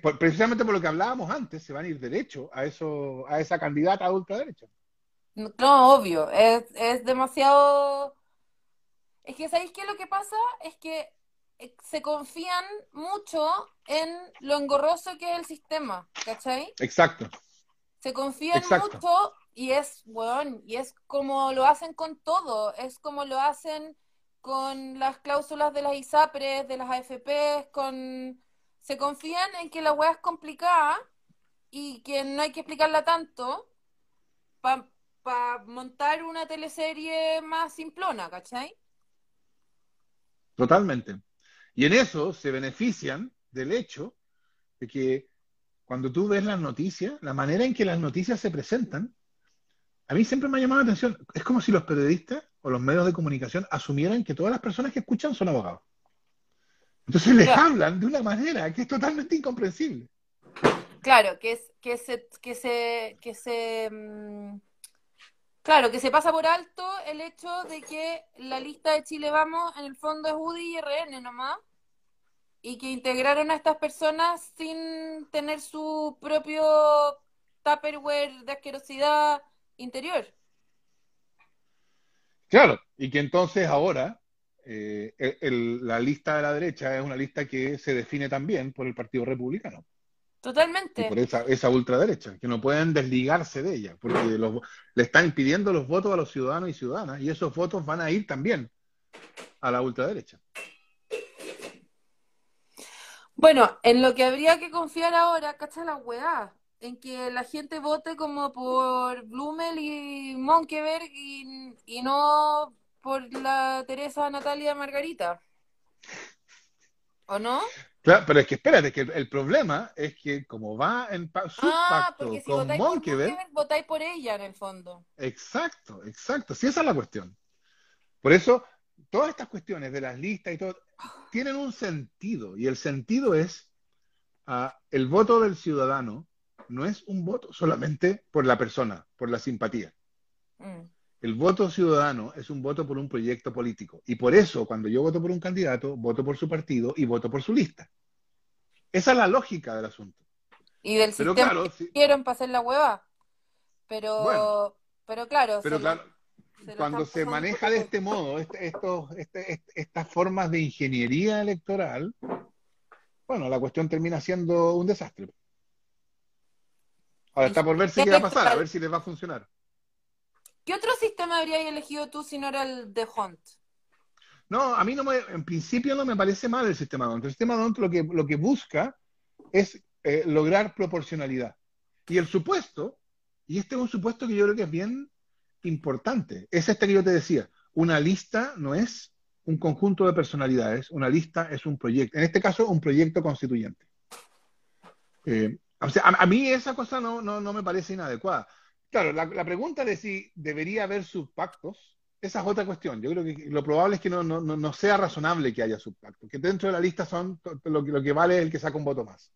por- precisamente por lo que hablábamos antes, se van a ir derecho a eso, a esa candidata a ultraderecha. No, no, obvio, es, es demasiado... Es que, ¿sabéis qué? Lo que pasa es que eh, se confían mucho en lo engorroso que es el sistema, ¿cachai? Exacto. Se confían Exacto. mucho y es, weón, y es como lo hacen con todo, es como lo hacen con las cláusulas de las ISAPRES, de las AFPs, con... Se confían en que la weá es complicada y que no hay que explicarla tanto para montar una teleserie más simplona, ¿cachai? Totalmente. Y en eso se benefician del hecho de que cuando tú ves las noticias, la manera en que las noticias se presentan, a mí siempre me ha llamado la atención. Es como si los periodistas o los medios de comunicación asumieran que todas las personas que escuchan son abogados. Entonces les Claro. hablan de una manera que es totalmente incomprensible. Claro, que es que se que se que se mm, claro, que se pasa por alto el hecho de que la lista de Chile Vamos en el fondo es UDI y RN nomás y que integraron a estas personas sin tener su propio Tupperware de asquerosidad interior. Claro, y que entonces ahora eh, el- la lista de la derecha es una lista que se define también por el Partido Republicano. y Totalmente. por esa, esa ultraderecha, que no pueden desligarse de ella, porque los- le están impidiendo los votos a los ciudadanos y ciudadanas, y esos votos van a ir también a la ultraderecha. Bueno, en lo que habría que confiar ahora, cacha la weá, en que la gente vote como por Blumel y Monkeberg y, y no por la Teresa Natalia Margarita. ¿O no? Claro, pero es que espérate, que el, el problema es que como va en pa- su Ah, pacto porque si con votáis por Monkeberg, Monkeberg, votáis por ella en el fondo. exacto, exacto, sí, esa es la cuestión. Por eso, todas estas cuestiones de las listas y todo, tienen un sentido, y el sentido es, ah, el voto del ciudadano no es un voto solamente por la persona, por la simpatía. Mm. El voto ciudadano es un voto por un proyecto político. Y por eso, cuando yo voto por un candidato, voto por su partido y voto por su lista. Esa es la lógica del asunto. Y del Pero sistema claro, que para hacer la hueva. Pero, Bueno. pero claro, pero claro, se cuando se maneja de este modo, este- estos, este- est- estas formas de ingeniería electoral, bueno, la cuestión termina siendo un desastre. Ahora está por verse qué va a pasar, a ver si les va a funcionar. ¿Qué otro sistema habrías elegido tú si no era el de Hunt? No, a mí no me, en principio no me parece mal el sistema DONT. El sistema DONT lo que, lo que busca es eh, lograr proporcionalidad. Y el supuesto, y este es un supuesto que yo creo que es bien importante, es este que yo te decía, una lista no es un conjunto de personalidades, una lista es un proyecto, en este caso un proyecto constituyente. Eh, a, mí esa cosa no, no, no me parece inadecuada. Claro, la, pregunta de si debería haber subpactos esa es otra cuestión. Yo creo que lo probable es que no, no, no sea razonable que haya subpacto, que dentro de la lista son lo que, lo que vale es el que saca un voto más.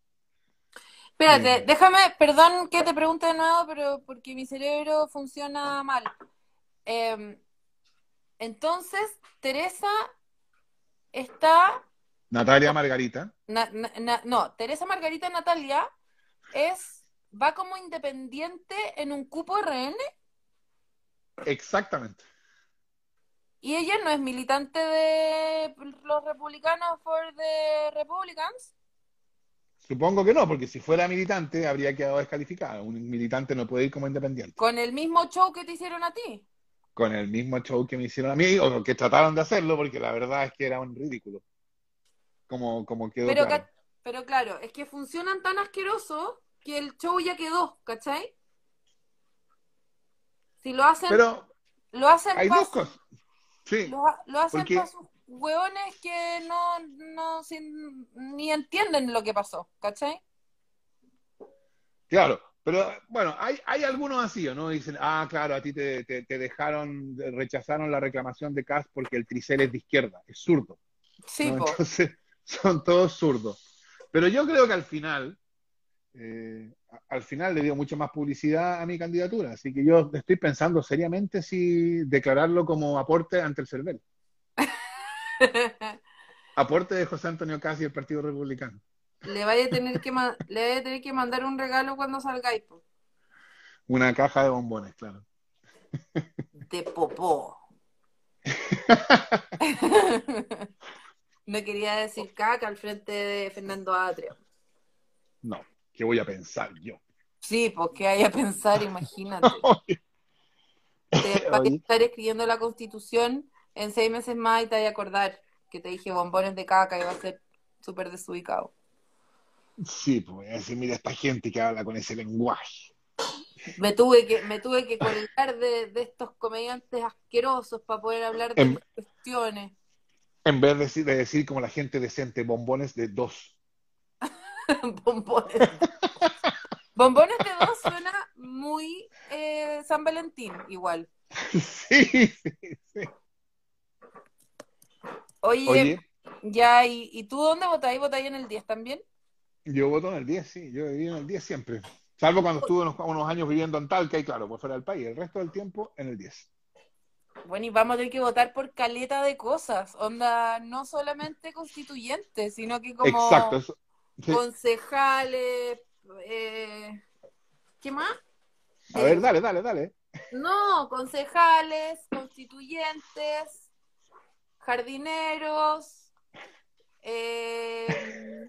Espérate, déjame, perdón que te pregunte de nuevo, pero porque mi cerebro funciona mal. Em, entonces, Teresa está... Natalia Margarita. no, Teresa Margarita Natalia es va como independiente en un cupo RN. Exactamente. ¿Y ella no es militante de los republicanos for the Republicans? Supongo que no, porque si fuera militante habría quedado descalificada. Un militante no puede ir como independiente. ¿Con el mismo show que te hicieron a ti? Con el mismo show que me hicieron a mí, o que trataron de hacerlo, porque la verdad es que era un ridículo. Como, como quedó pero, claro. pero claro, es que funcionan tan asquerosos que el show ya quedó, ¿cachai? Si lo hacen... Pero lo hacen hay dos cosas. Sí, lo, hacen porque... hueones que no, no sin, ni entienden lo que pasó, ¿cachai? Claro, pero bueno, hay, hay algunos así, ¿no? Dicen, ah, claro, a ti te, te, te dejaron, rechazaron la reclamación de Cas porque el tricel es de izquierda, es zurdo. Sí, ¿no? Entonces, son todos zurdos. Pero yo creo que al final, eh, al final le dio mucha más publicidad a mi candidatura, así que yo estoy pensando seriamente si declararlo como aporte ante el CERVEL. Aporte de José Antonio Casi del Partido Republicano. Le vaya a tener que, le vaya a tener que mandar un regalo cuando salgáis. Una caja de bombones, claro. De popó. no quería decir caca al frente de Fernando Atrio. No, ¿qué voy a pensar yo? Sí, qué hay a pensar, imagínate. Te vas a estar escribiendo la constitución en seis meses más y te voy a acordar que te dije bombones de caca y va a ser súper desubicado. Sí, pues voy a decir, mira esta gente que habla con ese lenguaje. Me tuve que, me tuve que colgar de, de estos comediantes asquerosos para poder hablar de en, cuestiones. En vez de decir, de decir como la gente decente, bombones de dos. bombones. bombones de dos suena muy eh, San Valentín, igual. Sí, sí, sí. Oye, ya, ¿y, ¿y, tú dónde votáis? ¿Votáis en el 10 también? Yo voto en el 10, sí, yo viví en el 10 siempre. Salvo cuando estuve unos, unos, años viviendo en Talca y claro, por fuera del país. El resto del tiempo en el 10. Bueno, y vamos a tener que votar por caleta de cosas. Onda, no solamente constituyentes, sino que como Exacto, eso, sí. concejales. Eh, ¿Qué más? A ver, dale, dale, dale. No, concejales, constituyentes, jardineros. Eh,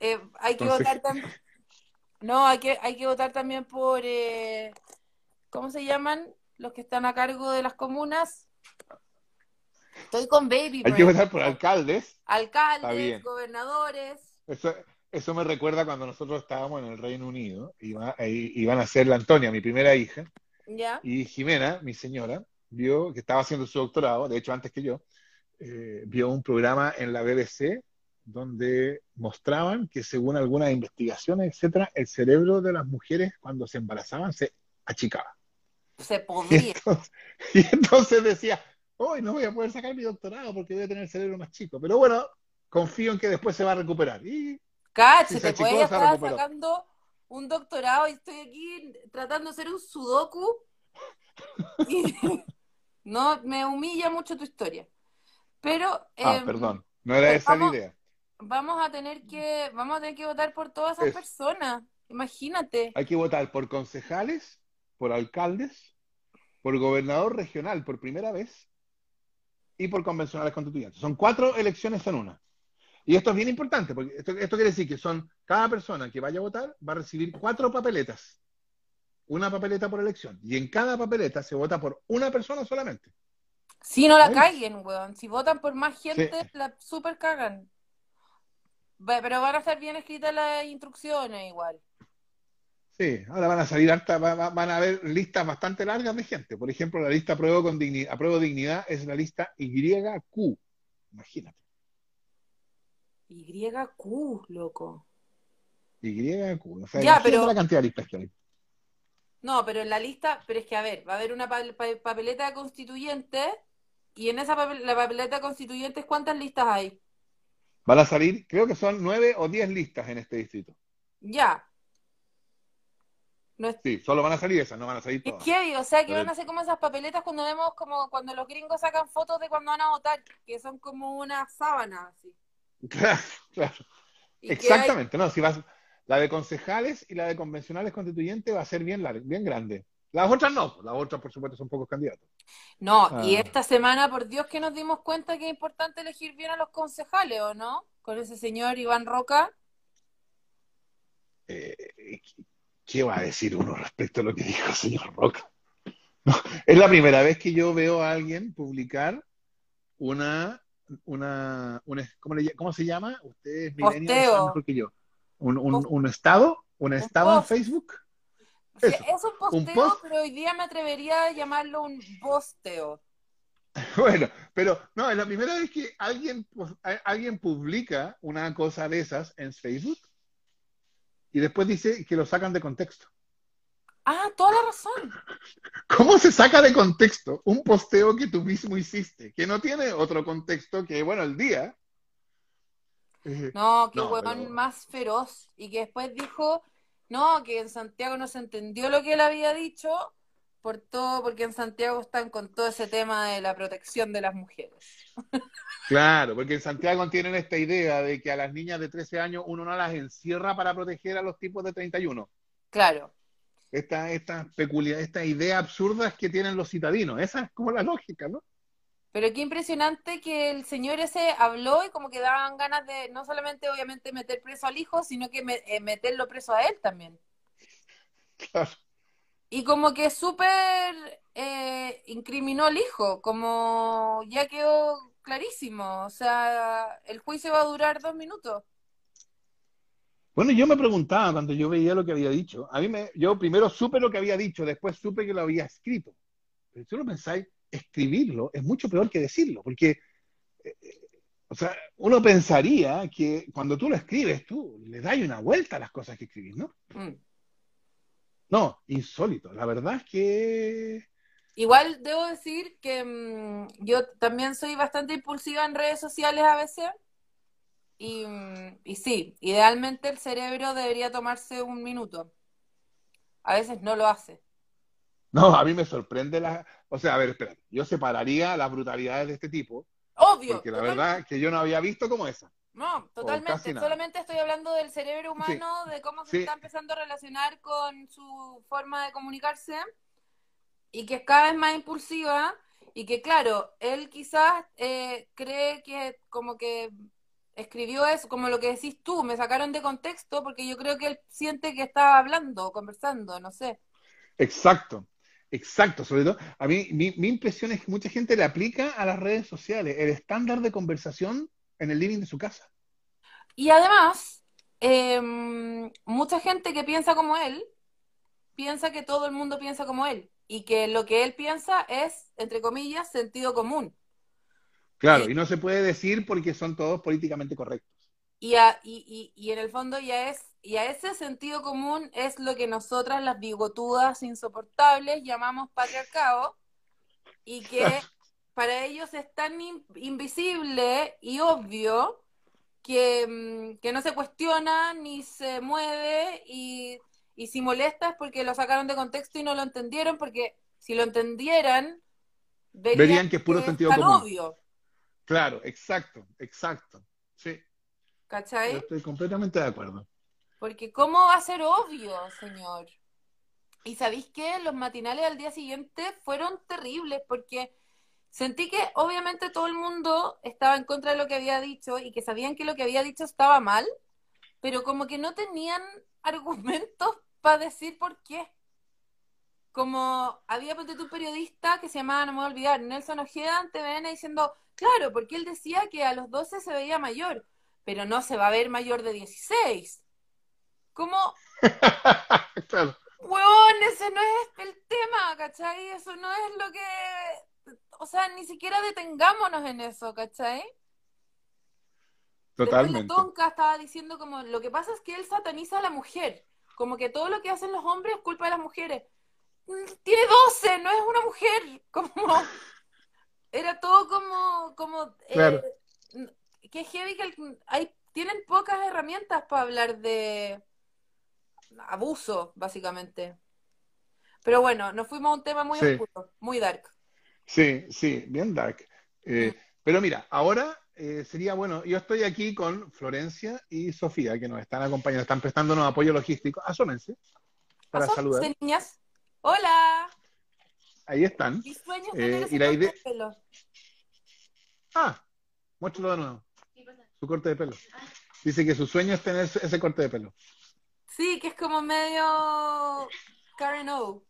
eh, hay que votar también. No, hay que, hay que votar también por. Eh, ¿Cómo se llaman? Los que están a cargo de las comunas. Estoy con Baby. Hay que votar por alcaldes. Alcaldes, gobernadores. Eso, eso me recuerda cuando nosotros estábamos en el Reino Unido. Iba, iban a ser la Antonia, mi primera hija. ¿Ya? Y Jimena, mi señora, vio que estaba haciendo su doctorado, de hecho antes que yo, eh, vio un programa en la BBC donde mostraban que según algunas investigaciones, etcétera, el cerebro de las mujeres cuando se embarazaban se achicaba. Se podía. Y entonces, y entonces decía, hoy no voy a poder sacar mi doctorado porque voy a tener el cerebro más chico. Pero bueno, confío en que después se va a recuperar. Y Cache, si te puedes estar sacando un doctorado y estoy aquí tratando de hacer un sudoku. Y no, me humilla mucho tu historia. Pero. Ah, eh, perdón, no era esa vamos, la idea. Vamos a tener que, vamos a tener que votar por todas esas Es- personas. Imagínate. Hay que votar por concejales, por alcaldes, por gobernador regional por primera vez y por convencionales constituyentes. Son cuatro elecciones en una. Y esto es bien importante, porque esto, esto quiere decir que son cada persona que vaya a votar va a recibir cuatro papeletas. Una papeleta por elección. Y en cada papeleta se vota por una persona solamente. Si no la caguen, weón. Si votan por más gente, Sí. la super cagan. Pero van a estar bien escritas las instrucciones igual. Sí, ahora van a salir harta, va- va- van a haber listas bastante largas de gente. Por ejemplo, la lista apruebo con dignidad, apruebo dignidad es la lista YQ. Imagínate. YQ, loco. YQ. O sea, Ya, pero- la cantidad de listas que hay. No, pero en la lista, pero es que a ver, va a haber una pa- pa- papeleta constituyente y en esa papel- la papeleta constituyente, ¿cuántas listas hay? Van a salir, creo que son nueve o diez listas en este distrito. Ya. No es, Sí, solo van a salir esas, no van a salir todas. heavy, o sea, que van a ser como esas papeletas cuando vemos como cuando los gringos sacan fotos de cuando van a votar, que son como una sábana así. Claro, claro. Hay- Exactamente, no, si vas, la de concejales y la de convencionales constituyentes va a ser bien larga, bien grande. Las otras no, las otras por supuesto son pocos candidatos. No, y Ah. esta semana, por Dios, que nos dimos cuenta que es importante elegir bien a los concejales, ¿o no? Con ese señor Iván Roca. Eh, ¿qué va a decir uno respecto a lo que dijo el señor Roca? No, es la primera vez que yo veo a alguien publicar una, una, una- ¿cómo, le cómo se llama? Ustedes millennials Posteo. saben mejor que yo. Un, un, estado, un estado en. Facebook. Es un un posteo, post. pero hoy día me atrevería a llamarlo un posteo. Bueno, pero no, es la primera vez que alguien, pues, alguien publica una cosa de esas en Facebook y después dice que lo sacan de contexto. Ah, toda la razón. ¿Cómo se saca de contexto un posteo que tú mismo hiciste, que no tiene otro contexto que, bueno, el día? No, qué No, huevón pero- más feroz. Y que después dijo, no, que en Santiago no se entendió lo que él había dicho, por todo, porque en Santiago están con todo ese tema de la protección de las mujeres. claro, porque en Santiago tienen esta idea de que a las niñas de 13 años uno no las encierra para proteger a los tipos de 31. Claro. Esta, esta esta idea absurda que tienen los citadinos. Esa es como la lógica, ¿no? Pero qué impresionante que el señor ese habló y como que daban ganas de no solamente obviamente meter preso al hijo, sino que me- eh, meterlo preso a él también. Claro. Y como que súper eh, incriminó al hijo, como ya quedó clarísimo. O sea, el juicio va a durar dos minutos. Bueno, yo me preguntaba cuando yo veía lo que había dicho. A mí me, yo primero supe lo que había dicho, después supe que lo había escrito. Pero si lo pensáis, escribirlo es mucho peor que decirlo, porque, eh, eh, o sea, uno pensaría que cuando tú lo escribes, tú le das una vuelta a las cosas que escribís, ¿no? Mm. No, insólito. La verdad es que, Igual debo decir que mm, yo también soy bastante impulsiva en redes sociales a veces. Y, mm, y sí, idealmente el cerebro debería tomarse un minuto. A veces no lo hace. No, a mí me sorprende la, o sea, a ver, espera, yo separaría las brutalidades de este tipo, Obvio. porque la total- verdad que yo no había visto como esa. No, totalmente. Solamente estoy hablando del cerebro humano, de cómo se Sí. está empezando a relacionar con su forma de comunicarse y que es cada vez más impulsiva y que, claro, él quizás eh, cree que como que escribió eso, como lo que decís tú, me sacaron de contexto porque yo creo que él siente que estaba hablando, conversando, no sé. Exacto, exacto. Sobre todo, a mí mi, mi impresión es que mucha gente le aplica a las redes sociales el estándar de conversación en el living de su casa. Y además, eh, mucha gente que piensa como él, piensa que todo el mundo piensa como él y que lo que él piensa es, entre comillas, sentido común. Claro, Sí. y no se puede decir porque son todos políticamente correctos. Y, a- y, y, y en el fondo ya es, y a ese sentido común es lo que nosotras, las bigotudas insoportables, llamamos patriarcado y que para ellos es tan in- invisible y obvio que, mm, que no se cuestiona ni se mueve y, y si molesta es porque lo sacaron de contexto y no lo entendieron porque si lo entendieran verían, Verían que es puro sentido tan común. obvio, Claro, exacto, exacto. Sí, yo ¿cachai? estoy completamente de acuerdo. Porque ¿cómo va a ser obvio, señor? Y sabéis que los matinales al día siguiente fueron terribles porque sentí que obviamente todo el mundo estaba en contra de lo que había dicho y que sabían que lo que había dicho estaba mal, pero como que no tenían argumentos para decir por qué. Como había ponte un periodista que se llamaba, no me voy a olvidar, Nelson Ojeda en TVN diciendo, claro, porque él decía que a los 12 se veía mayor, pero no se va a ver mayor de 16. Como, Claro. Huevón, ese no es el tema, ¿cachai? Eso no es lo que... O sea, ni siquiera detengámonos en eso, ¿cachai? Después la Totalmente. tonca estaba diciendo como, lo que pasa es que él sataniza a la mujer, como que todo lo que hacen los hombres es culpa de las mujeres. tiene 12, no es una mujer. Como, era todo como, como eh, Claro. Es heavy que el- hay, tienen pocas herramientas para hablar de abuso, básicamente. Pero bueno, nos fuimos a un tema muy Sí. oscuro, muy dark. Sí, sí, bien dark. Eh, Mm. pero mira, ahora eh, sería bueno, yo estoy aquí con Florencia y Sofía, que nos están acompañando, están prestándonos apoyo logístico. Asómense para saludar. niñas. Hola. Ahí están. Mi sueño es Eh, tener y la idea-. Ah, muéstralo de nuevo. Su corte de pelo. Dice que su sueño es tener ese corte de pelo. Sí, que es como medio Karen O.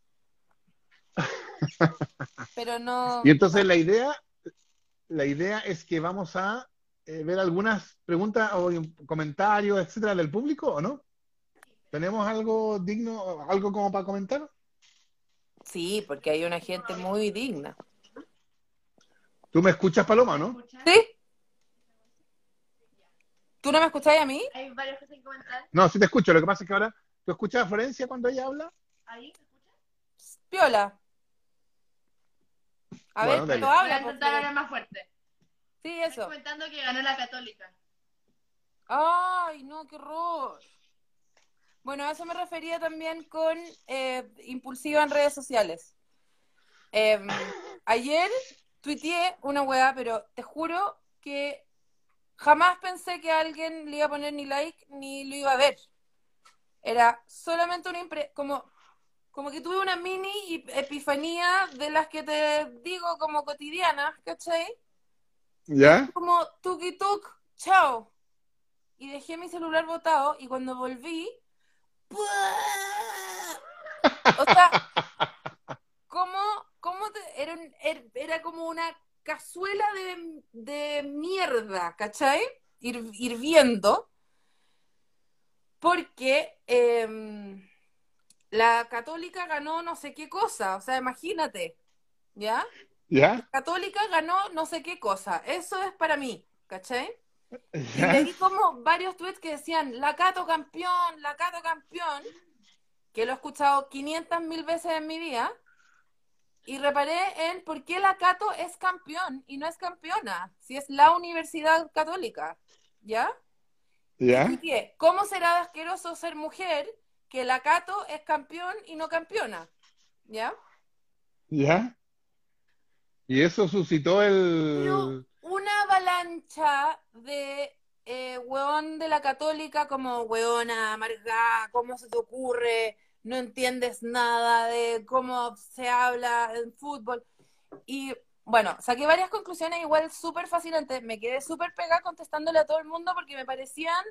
Pero no. Y entonces la idea, la idea es que vamos a eh, ver algunas preguntas o comentarios, etcétera, del público, ¿o no? ¿Tenemos algo digno, algo como para comentar? Sí, porque hay una gente muy digna. ¿Tú me escuchas, Paloma, no? ¿Sí? ¿Tú no me escucháis a mí? Hay varias cosas que comentar. No, sí te escucho. Lo que pasa es que ahora, ¿tú escuchas a Florencia cuando ella habla? Ahí, ¿se escucha? Piola. A Bueno, ver, Voy a habla. intentar por hablar favor. más fuerte. Sí, Estoy eso. comentando que ganó la Católica. Ay, no, qué horror. Bueno, a eso me refería también con eh, impulsiva en redes sociales. Em, ayer tuiteé una weá, pero te juro que jamás pensé que alguien le iba a poner ni like ni lo iba a ver. Era solamente una impre como, como que tuve una mini epifanía de las que te digo como cotidianas, ¿cachai? ¿Ya? como tuki tuk, chao. Y dejé mi celular botado y cuando volví, o sea, como, como te- era, er- era como una cazuela de, de mierda, ¿cachai? Hir- hirviendo, porque em, la católica ganó no sé qué cosa, o sea, imagínate, ¿ya? ¿Ya? Católica ganó no sé qué cosa. Eso es para mí, ¿cachai? Y leí como varios tweets que decían, la Cato campeón, la Cato campeón, que lo he escuchado 500 mil veces en mi vida, y reparé en por qué la Cato es campeón y no es campeona, si es la Universidad Católica, ¿ya? ¿Ya? Y tuiteé, ¿cómo será asqueroso ser mujer que la Cato es campeón y no campeona? ¿Ya? ¿Ya? Y eso suscitó el... Una avalancha de eh, weón de la católica como weona, amargada, ¿cómo se te ocurre? No entiendes nada de cómo se habla en fútbol. Y bueno, saqué varias conclusiones igual súper fascinantes. Me quedé súper pegada contestándole a todo el mundo porque me parecían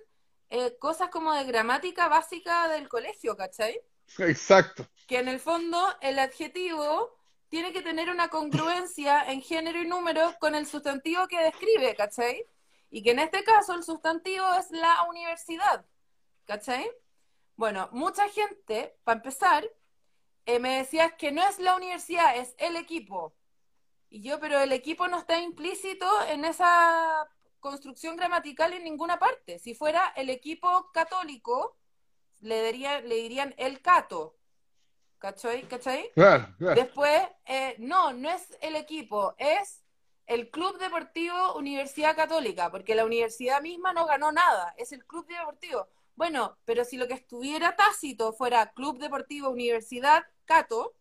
eh, cosas como de gramática básica del colegio, ¿cachai? Exacto. que en el fondo el adjetivo tiene que tener una congruencia en género y número con el sustantivo que describe, ¿cachai? Y que en este caso el sustantivo es la universidad, ¿cachai? Bueno, mucha gente, para empezar, eh, me decía que no es la universidad, es el equipo. Y yo, pero el equipo no está implícito en esa construcción gramatical en ninguna parte. Si fuera el equipo católico, le, diría- le dirían el cato. ¿Cachai? ¿Cachai? Claro, claro. Después, eh, no, no es el equipo, es el Club Deportivo Universidad Católica, porque la universidad misma no ganó nada, es el Club Deportivo. Bueno, pero si lo que estuviera tácito fuera Club Deportivo Universidad Cato,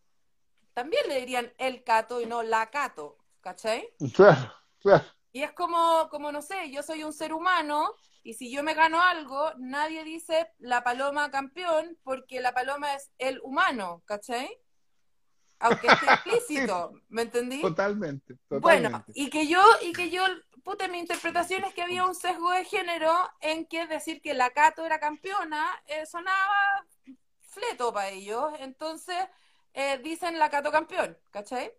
también le dirían el Cato y no la Cato, ¿cachai? Claro, claro. Y es como, como, no sé, yo soy un ser humano y si yo me gano algo, nadie dice la paloma campeón porque la paloma es el humano, ¿cachai? Aunque esté explícito, ¿me entendí? Totalmente, Bueno, totalmente. y que yo, y que yo, puta, mi interpretación es que había un sesgo de género en que decir que la Cato era campeona eh, sonaba fleto para ellos, entonces eh, dicen la Cato campeón, ¿cachai?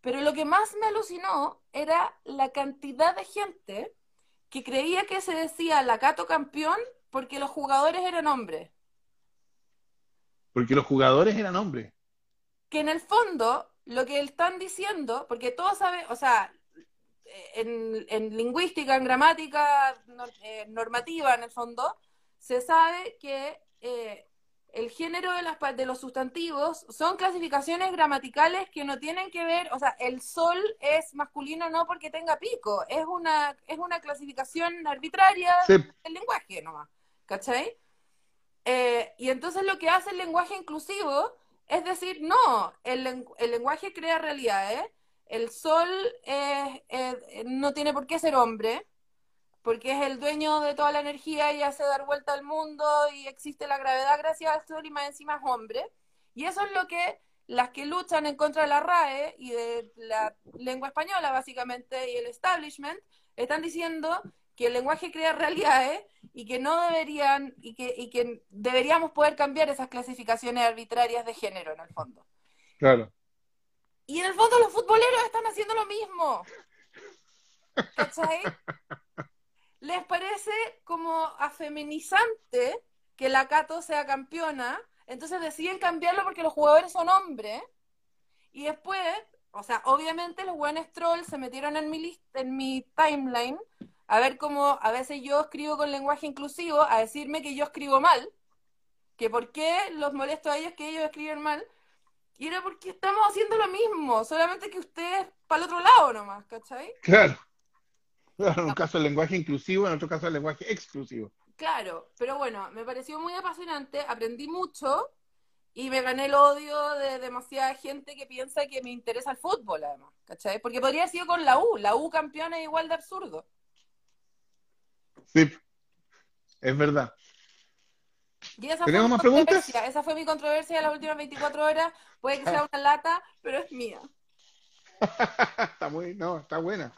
Pero lo que más me alucinó era la cantidad de gente que creía que se decía la Cato campeón porque los jugadores eran hombres. Porque los jugadores eran hombres. que en el fondo lo que están diciendo, porque todos saben, o sea, en, en lingüística, en gramática eh, normativa, en el fondo, se sabe que eh, el género de, las, de los sustantivos son clasificaciones gramaticales que no tienen que ver, o sea, el sol es masculino no porque tenga pico, es una, es una clasificación arbitraria Sí, el lenguaje nomás, ¿cachai? Eh, y entonces lo que hace el lenguaje inclusivo es decir, no, el, el lenguaje crea realidades, el sol es- no tiene por qué ser hombre, porque es el dueño de toda la energía y hace dar vuelta al mundo y existe la gravedad gracias al sol y más encima es hombre. Y eso es lo que las que luchan en contra de la RAE y de la lengua española básicamente y el establishment están diciendo que el lenguaje crea realidades y que no deberían y que deberíamos poder cambiar esas clasificaciones arbitrarias de género en el fondo. claro. Y en el fondo los futboleros están haciendo lo mismo. ¿Cachai? ¿Les parece como afeminizante que la Cato sea campeona? Entonces deciden cambiarlo porque los jugadores son hombres. Y después, o sea, obviamente los buenos trolls se metieron en mi list, en mi timeline a ver cómo a veces yo escribo con lenguaje inclusivo, a decirme que yo escribo mal, que por qué los molesto a ellos que ellos escriben mal. Y era porque estamos haciendo lo mismo, solamente que ustedes para el otro lado nomás, ¿cachai? Claro. Claro, en un caso el lenguaje inclusivo, en otro caso el lenguaje exclusivo. Claro, pero bueno, me pareció muy apasionante, aprendí mucho y me gané el odio de demasiada gente que piensa que me interesa el fútbol, además, ¿cachai? Porque podría haber sido con la U, la U campeona es igual de absurdo. Sí, es verdad. Y esa ¿Tenemos más preguntas? esa fue mi controversia de las últimas 24 horas, puede que sea una lata, pero es mía. está muy, no, está buena.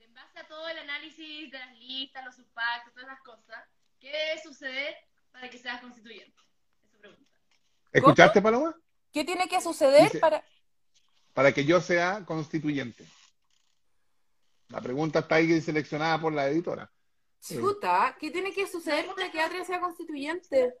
En base a todo el análisis de las listas, los subpactos, todas esas cosas, ¿qué debe suceder para que seas constituyente? Esa pregunta. ¿Escuchaste, Paloma? ¿Qué tiene que suceder Dice- para... Para que yo sea constituyente. La pregunta está ahí seleccionada por la editora. Chuta, ¿qué tiene que suceder para que Atria sea constituyente?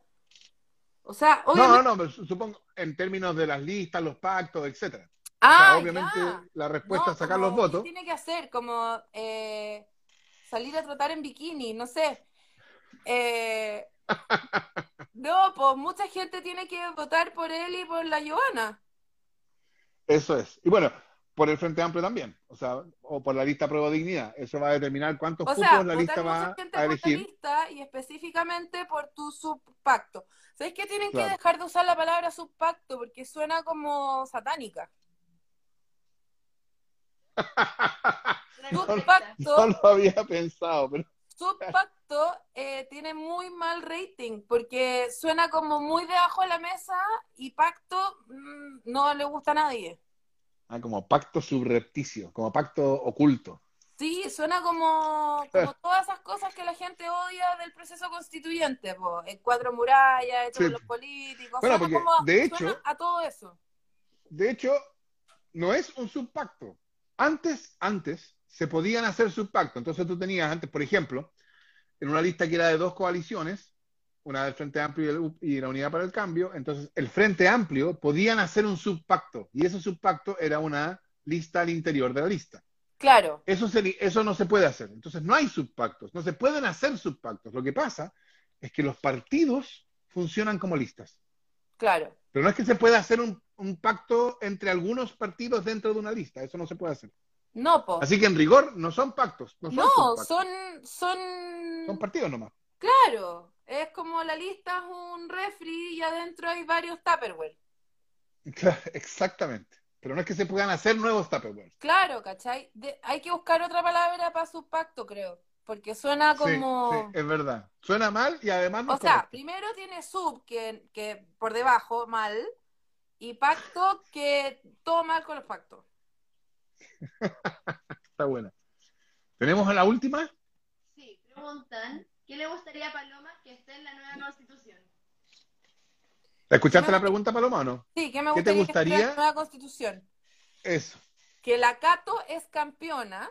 O sea, No, obviamente... no, no, su- supongo en términos de las listas, los pactos, etcétera. O Ah, sea, obviamente ya. la respuesta No, es sacar los votos. ¿Qué tiene que hacer? Como eh, salir a trotar en bikini, no sé. Eh, no, pues mucha gente tiene que votar por él y por la Joana. Eso es. Y bueno, por el Frente Amplio también. O sea, o por la lista Prueba Dignidad. Eso va a determinar cuántos O cupos sea, la lista va a elegir. lista y específicamente por tu subpacto. ¿Sabes que tienen Claro. que dejar de usar la palabra subpacto? Porque suena como satánica. No, Subpacto. no lo había pensado, pero Subpacto eh, tiene muy mal rating porque suena como muy debajo de la mesa y pacto mm, no le gusta a nadie. Ah, como pacto subrepticio, como pacto oculto. Sí, suena como, como todas esas cosas que la gente odia del proceso constituyente, po. el cuatro murallas, hecho Sí. por los políticos, Bueno, suena porque, como- de suena hecho- a todo eso. De hecho, no es un subpacto. Antes, antes, se podían hacer subpactos. Entonces tú tenías antes, por ejemplo, en una lista que era de dos coaliciones, una del Frente Amplio y, la Unidad para el Cambio, entonces el Frente Amplio podían hacer un subpacto y ese subpacto era una lista al interior de la lista. Claro, Eso, se- eso no se puede hacer. Entonces no hay subpactos, no se pueden hacer subpactos. Lo que pasa es que los partidos funcionan como listas. claro. Pero no es que se pueda hacer un, un pacto entre algunos partidos dentro de una lista, eso no se puede hacer. No, po. Así que en rigor no son pactos, no son, No, son, son son, partidos nomás. claro, es como la lista es un refri y adentro hay varios Tupperware. Exactamente. Pero no es que se puedan hacer nuevos Tupperware. Claro, ¿cachai? De- hay que buscar otra palabra para subpacto, creo, porque suena como... sí, es verdad. Suena mal y además no O sea, primero tiene sub, que, que por debajo, mal, y pacto, que todo mal con los pactos. Está buena. ¿Tenemos a la última? Sí, preguntan, ¿qué le gustaría a Paloma que esté en la nueva constitución? ¿La ¿Escuchaste la pregunta, Paloma, o no? Sí, ¿qué me ¿Qué te gustaría, que fuera gustaría? la nueva constitución? Eso. Que la Cato es campeona.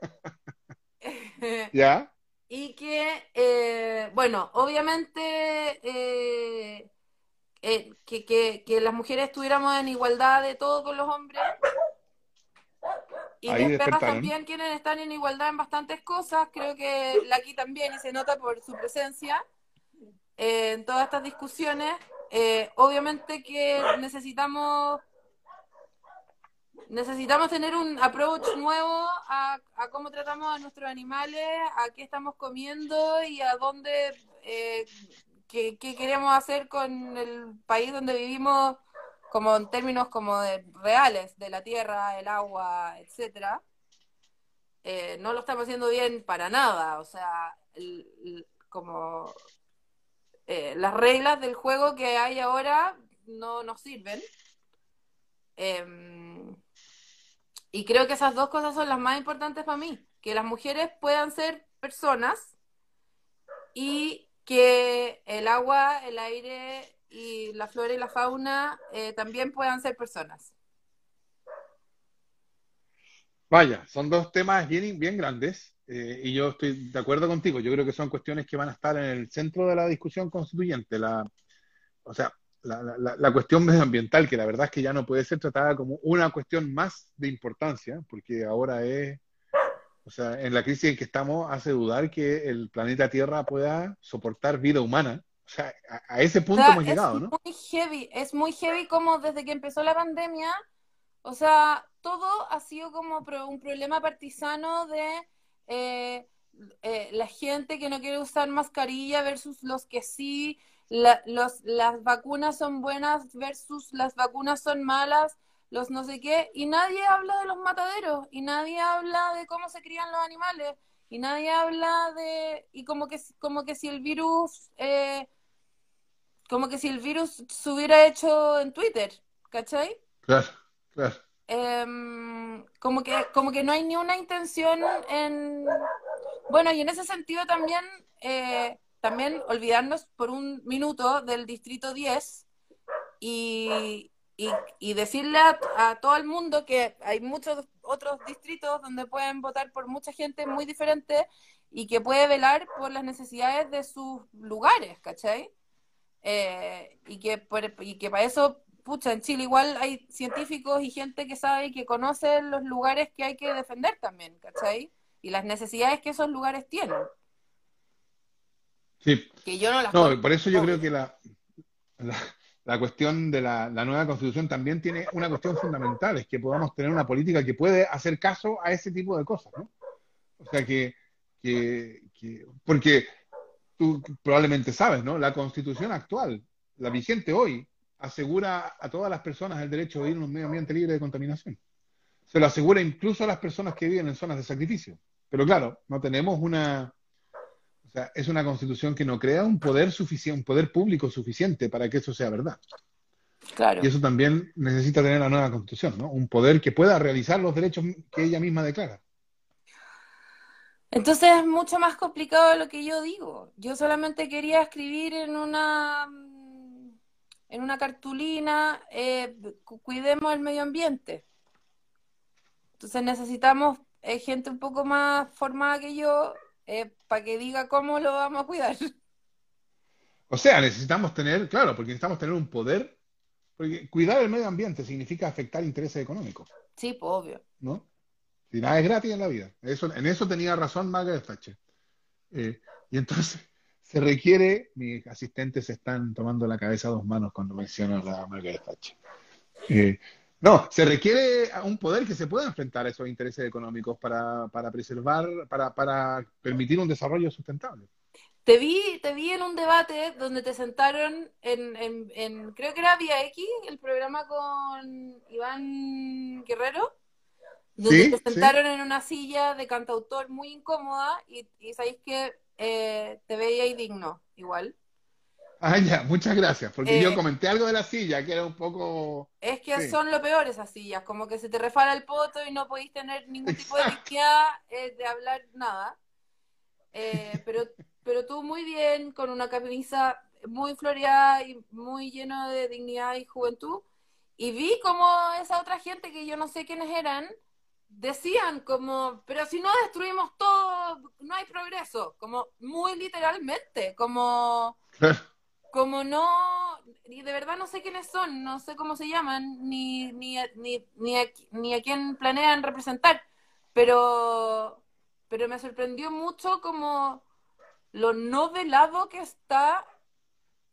¿Ya? y que, eh, bueno, obviamente eh, eh, que, que, que las mujeres estuviéramos en igualdad de todo con los hombres. Y Ahí despertaron. también quieren estar en igualdad en bastantes cosas. Creo que la aquí también y se nota por su presencia. eh, en todas estas discusiones. Eh, obviamente que necesitamos necesitamos tener un approach nuevo a, a cómo tratamos a nuestros animales, a qué estamos comiendo y a dónde, eh, qué, qué queremos hacer con el país donde vivimos, como en términos como de reales, de la tierra, el agua, etcétera. Eh, no lo estamos haciendo bien para nada, o sea, como eh, las reglas del juego que hay ahora no nos sirven. Em, y creo que esas dos cosas son las más importantes para mí, que las mujeres puedan ser personas y que el agua, el aire y la flora y la fauna eh, también puedan ser personas. Vaya, son dos temas bien, bien grandes eh, y yo estoy de acuerdo contigo. Yo creo que son cuestiones que van a estar en el centro de la discusión constituyente. La, o sea, la, la- la cuestión medioambiental, que la verdad es que ya no puede ser tratada como una cuestión más de importancia, porque ahora es, o sea, en la crisis en que estamos hace dudar que el planeta Tierra pueda soportar vida humana. O sea, a, a ese O punto sea, hemos es llegado, ¿no? muy heavy, es muy heavy como desde que empezó la pandemia, o sea, todo ha sido como pro- un problema partisano de eh, eh, la gente que no quiere usar mascarilla versus los que sí, la- los, las vacunas son buenas versus las vacunas son malas, los no sé qué, y nadie habla de los mataderos, y nadie habla de cómo se crían los animales, y nadie habla de, y como que, como que si el virus... eh, como que si el virus se hubiera hecho en Twitter, ¿cachai? Claro, claro. Em, como que, como que no hay ni una intención en... Bueno, y en ese sentido también, eh, también olvidarnos por un minuto del Distrito 10 y, y, y decirle a, a todo el mundo que hay muchos otros distritos donde pueden votar por mucha gente muy diferente y que puede velar por las necesidades de sus lugares, ¿cachai? Eh, y que por- y que para eso, pucha, en Chile igual hay científicos y gente que sabe y que conoce los lugares que hay que defender también, ¿cachai? Y las necesidades que esos lugares tienen, Sí. que yo no las No, por eso yo obvio. creo que la, la, la cuestión de la, la nueva constitución también tiene una cuestión fundamental, es que podamos tener una política que puede hacer caso a ese tipo de cosas, ¿no? O sea, que, que, que- porque tú probablemente sabes, ¿no? La constitución actual, la vigente hoy, asegura a todas las personas el derecho de vivir en un medio ambiente libre de contaminación. Se lo asegura incluso a las personas que viven en zonas de sacrificio. Pero claro, no tenemos una, o sea, es una constitución que no crea un poder suficiente, un poder público suficiente para que eso sea verdad. Claro. Y eso también necesita tener la nueva constitución, ¿no? Un poder que pueda realizar los derechos que ella misma declara. Entonces es mucho más complicado de lo que yo digo. Yo solamente quería escribir en una mm, en una cartulina, eh, cu- cuidemos el medio ambiente. Entonces necesitamos eh, gente un poco más formada que yo para que diga cómo lo vamos a cuidar. O sea, necesitamos tener, claro, porque necesitamos tener un poder, porque cuidar el medio ambiente significa afectar intereses económicos, Sí, pues obvio. ¿no? Nada es gratis en la vida. Eso, en eso tenía razón Margaret Thatcher. Eh, y entonces se requiere, mis asistentes están tomando la cabeza a dos manos cuando mencionan a Margaret Thatcher. Eh, no, se requiere un poder que se pueda enfrentar a esos intereses económicos para, para preservar, para, para permitir un desarrollo sustentable. Te vi, te vi en un debate donde te sentaron en, en, en- creo que era Vía X, el programa con Iván Guerrero, donde Sí, te sí. sentaron en una silla de cantautor muy incómoda y, y sabéis que eh, te veía digno, igual. Ah, ya, muchas gracias, porque Eh, yo comenté algo de la silla que era un poco... Es que Sí. son lo peor esas sillas, como que se te refala el poto y no podéis tener ningún tipo de Exacto. dignidad eh, de hablar nada. Eh, pero, pero tú muy bien, con una camisa muy floreada y muy lleno de dignidad y juventud. Y vi como esa otra gente que yo no sé quiénes eran, decían como, pero si no destruimos todo, no hay progreso, como muy literalmente, como como no, y de verdad no sé quiénes son, no sé cómo se llaman, ni, ni, a- ni, ni, a, ni a quién planean representar, pero, pero me sorprendió mucho como lo no velado que está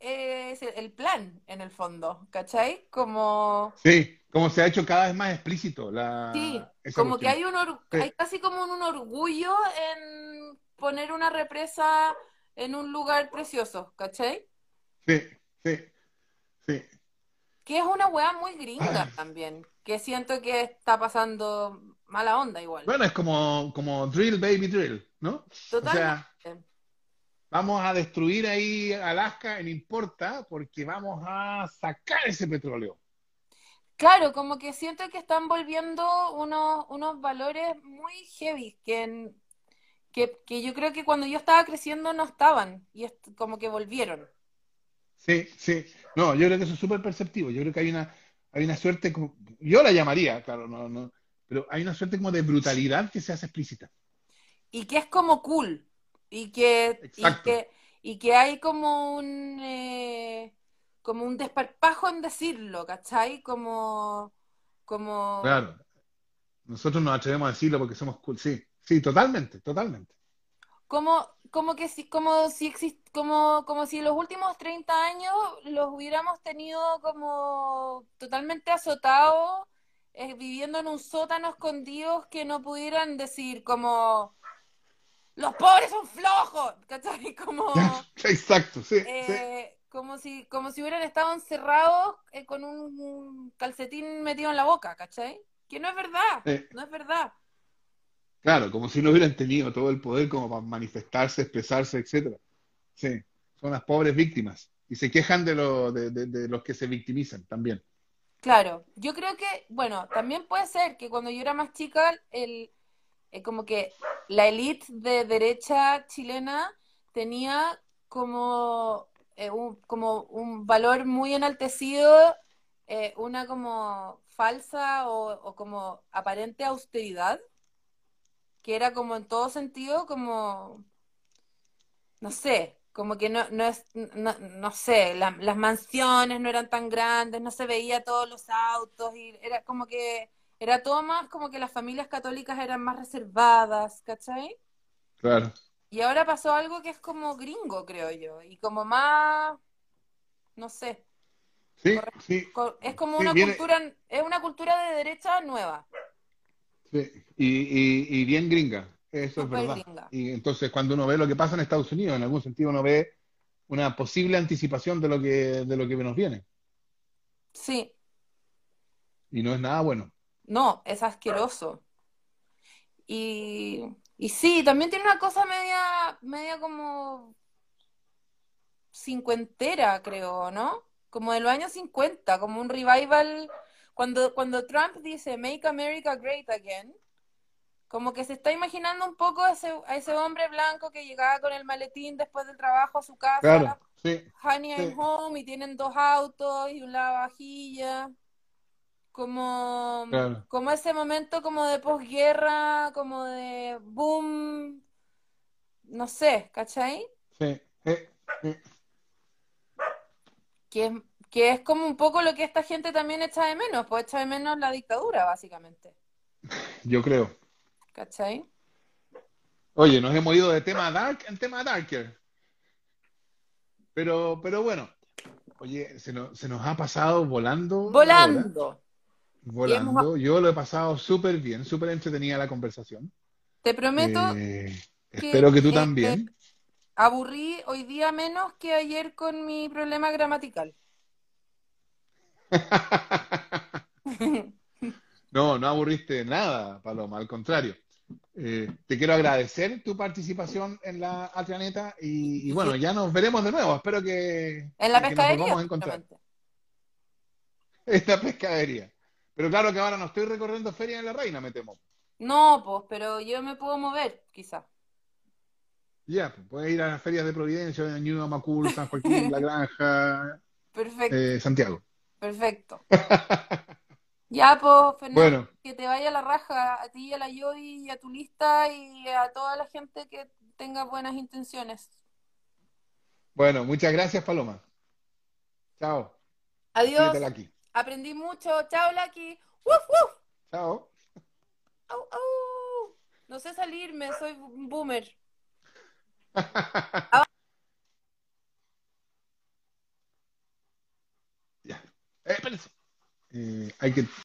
es el plan, en el fondo, ¿cachai? Como, Sí, como se ha hecho cada vez más explícito la, sí, como que hay un or- Sí. hay casi como un orgullo en poner una represa en un lugar precioso, ¿cachai? Sí, sí, sí. Que es una weá muy gringa Ay. también, que siento que está pasando mala onda igual. Bueno, es como, como drill, baby, drill, ¿no? O sea, Totalmente. Vamos a destruir ahí Alaska, no importa, porque vamos a sacar ese petróleo. Claro, como que siento que están volviendo unos, unos valores muy heavy que, que, que yo creo que cuando yo estaba creciendo no estaban y es como que volvieron. Sí, sí. No, yo creo que eso es súper perceptivo. Yo creo que hay una, hay una suerte, como- yo la llamaría, claro, no, no, pero hay una suerte como de brutalidad que se hace explícita. Y que es como cool y que, y que, y que hay como un, eh, como un desparpajo en decirlo, ¿cachai? Como, como, Claro. Nosotros nos atrevemos a decirlo porque somos cool. Sí, sí, totalmente, totalmente. como, como que si, como si exist, como, como si los últimos 30 años los hubiéramos tenido como totalmente azotados, eh, viviendo en un sótano escondidos que no pudieran decir como los pobres son flojos, ¿cachai? Como, Exacto, sí, sí. eh, como si, como si hubieran estado encerrados eh, con un calcetín metido en la boca, ¿cachai? Que no es verdad, Eh, no es verdad. claro, como si no hubieran tenido todo el poder como para manifestarse, expresarse, etcétera. Sí, son las pobres víctimas. Y se quejan de, lo, de, de- de los que se victimizan también. Claro, yo creo que, bueno, también puede ser que cuando yo era más chica, el, eh, como que la élite de derecha chilena tenía como, eh, un, como un valor muy enaltecido, eh, una como falsa o, como aparente austeridad, que era como en todo sentido como, no sé, como que no, no es, no, no sé, la- las mansiones no eran tan grandes, no se veía todos los autos, y era como que, era todo más como que las familias católicas eran más reservadas, ¿cachai? Claro. Y ahora pasó algo que es como gringo, creo yo, y como más, no sé, Sí, Correcto. sí, es como Sí, una viene- cultura, es una cultura de derecha nueva, sí. Y, y, y bien gringa, eso es verdad. gringa. Y entonces cuando uno ve lo que pasa en Estados Unidos, en algún sentido uno ve una posible anticipación de lo que, de lo que nos viene. Sí, Y no es nada bueno. No, es asqueroso. Y, y sí, también tiene una cosa media, media como cincuentera, creo, ¿no? Como de los años 50, como un revival. Cuando, cuando Trump dice Make America Great Again, como que se está imaginando un poco a ese, a ese hombre blanco que llegaba con el maletín después del trabajo a su casa, Claro, sí, Honey, Sí. I'm home, y tienen dos autos y un lavavajillas. Como, Claro. como ese momento como de posguerra, como de boom, no sé, ¿cachai? sí, sí, sí. Que es, que es como un poco lo que esta gente también echa de menos, pues echa de menos la dictadura, básicamente, Yo creo. ¿cachai? Oye, nos hemos ido de tema dark en tema darker. Pero, pero bueno, oye, se nos, se nos ha pasado volando. la hora, Volando. Yo lo he pasado súper bien, súper entretenida la conversación. Te prometo, Eh, que, espero que tú eh, también. aburrí hoy día menos que ayer con mi problema gramatical. No, no aburriste nada, Paloma, al contrario. Eh, te quiero agradecer tu participación en la Atrianeta y, y bueno, ya nos veremos de nuevo. Espero que, En la que nos pescadería, a encontrar. justamente. Esta pescadería. Pero claro que ahora no estoy recorriendo Feria de la Reina, me temo. No, pues, pero yo me puedo mover, quizá. Ya, pues, puedes ir a las ferias de Providencia, Ñuñoa, Macul, San Joaquín, La Granja, Perfecto, eh, Santiago. perfecto. Ya, pues, Fernando, Bueno, que te vaya la raja a ti, a la Yodi y a tu lista y a toda la gente que tenga buenas intenciones. bueno, muchas gracias, Paloma. Chao. Adiós, aquí. Aprendí mucho. Chao, Lucky. ¡Wuf, wuf! Chao. Au, au. No sé salirme, soy un boomer. ya. Eh, eh, hay que.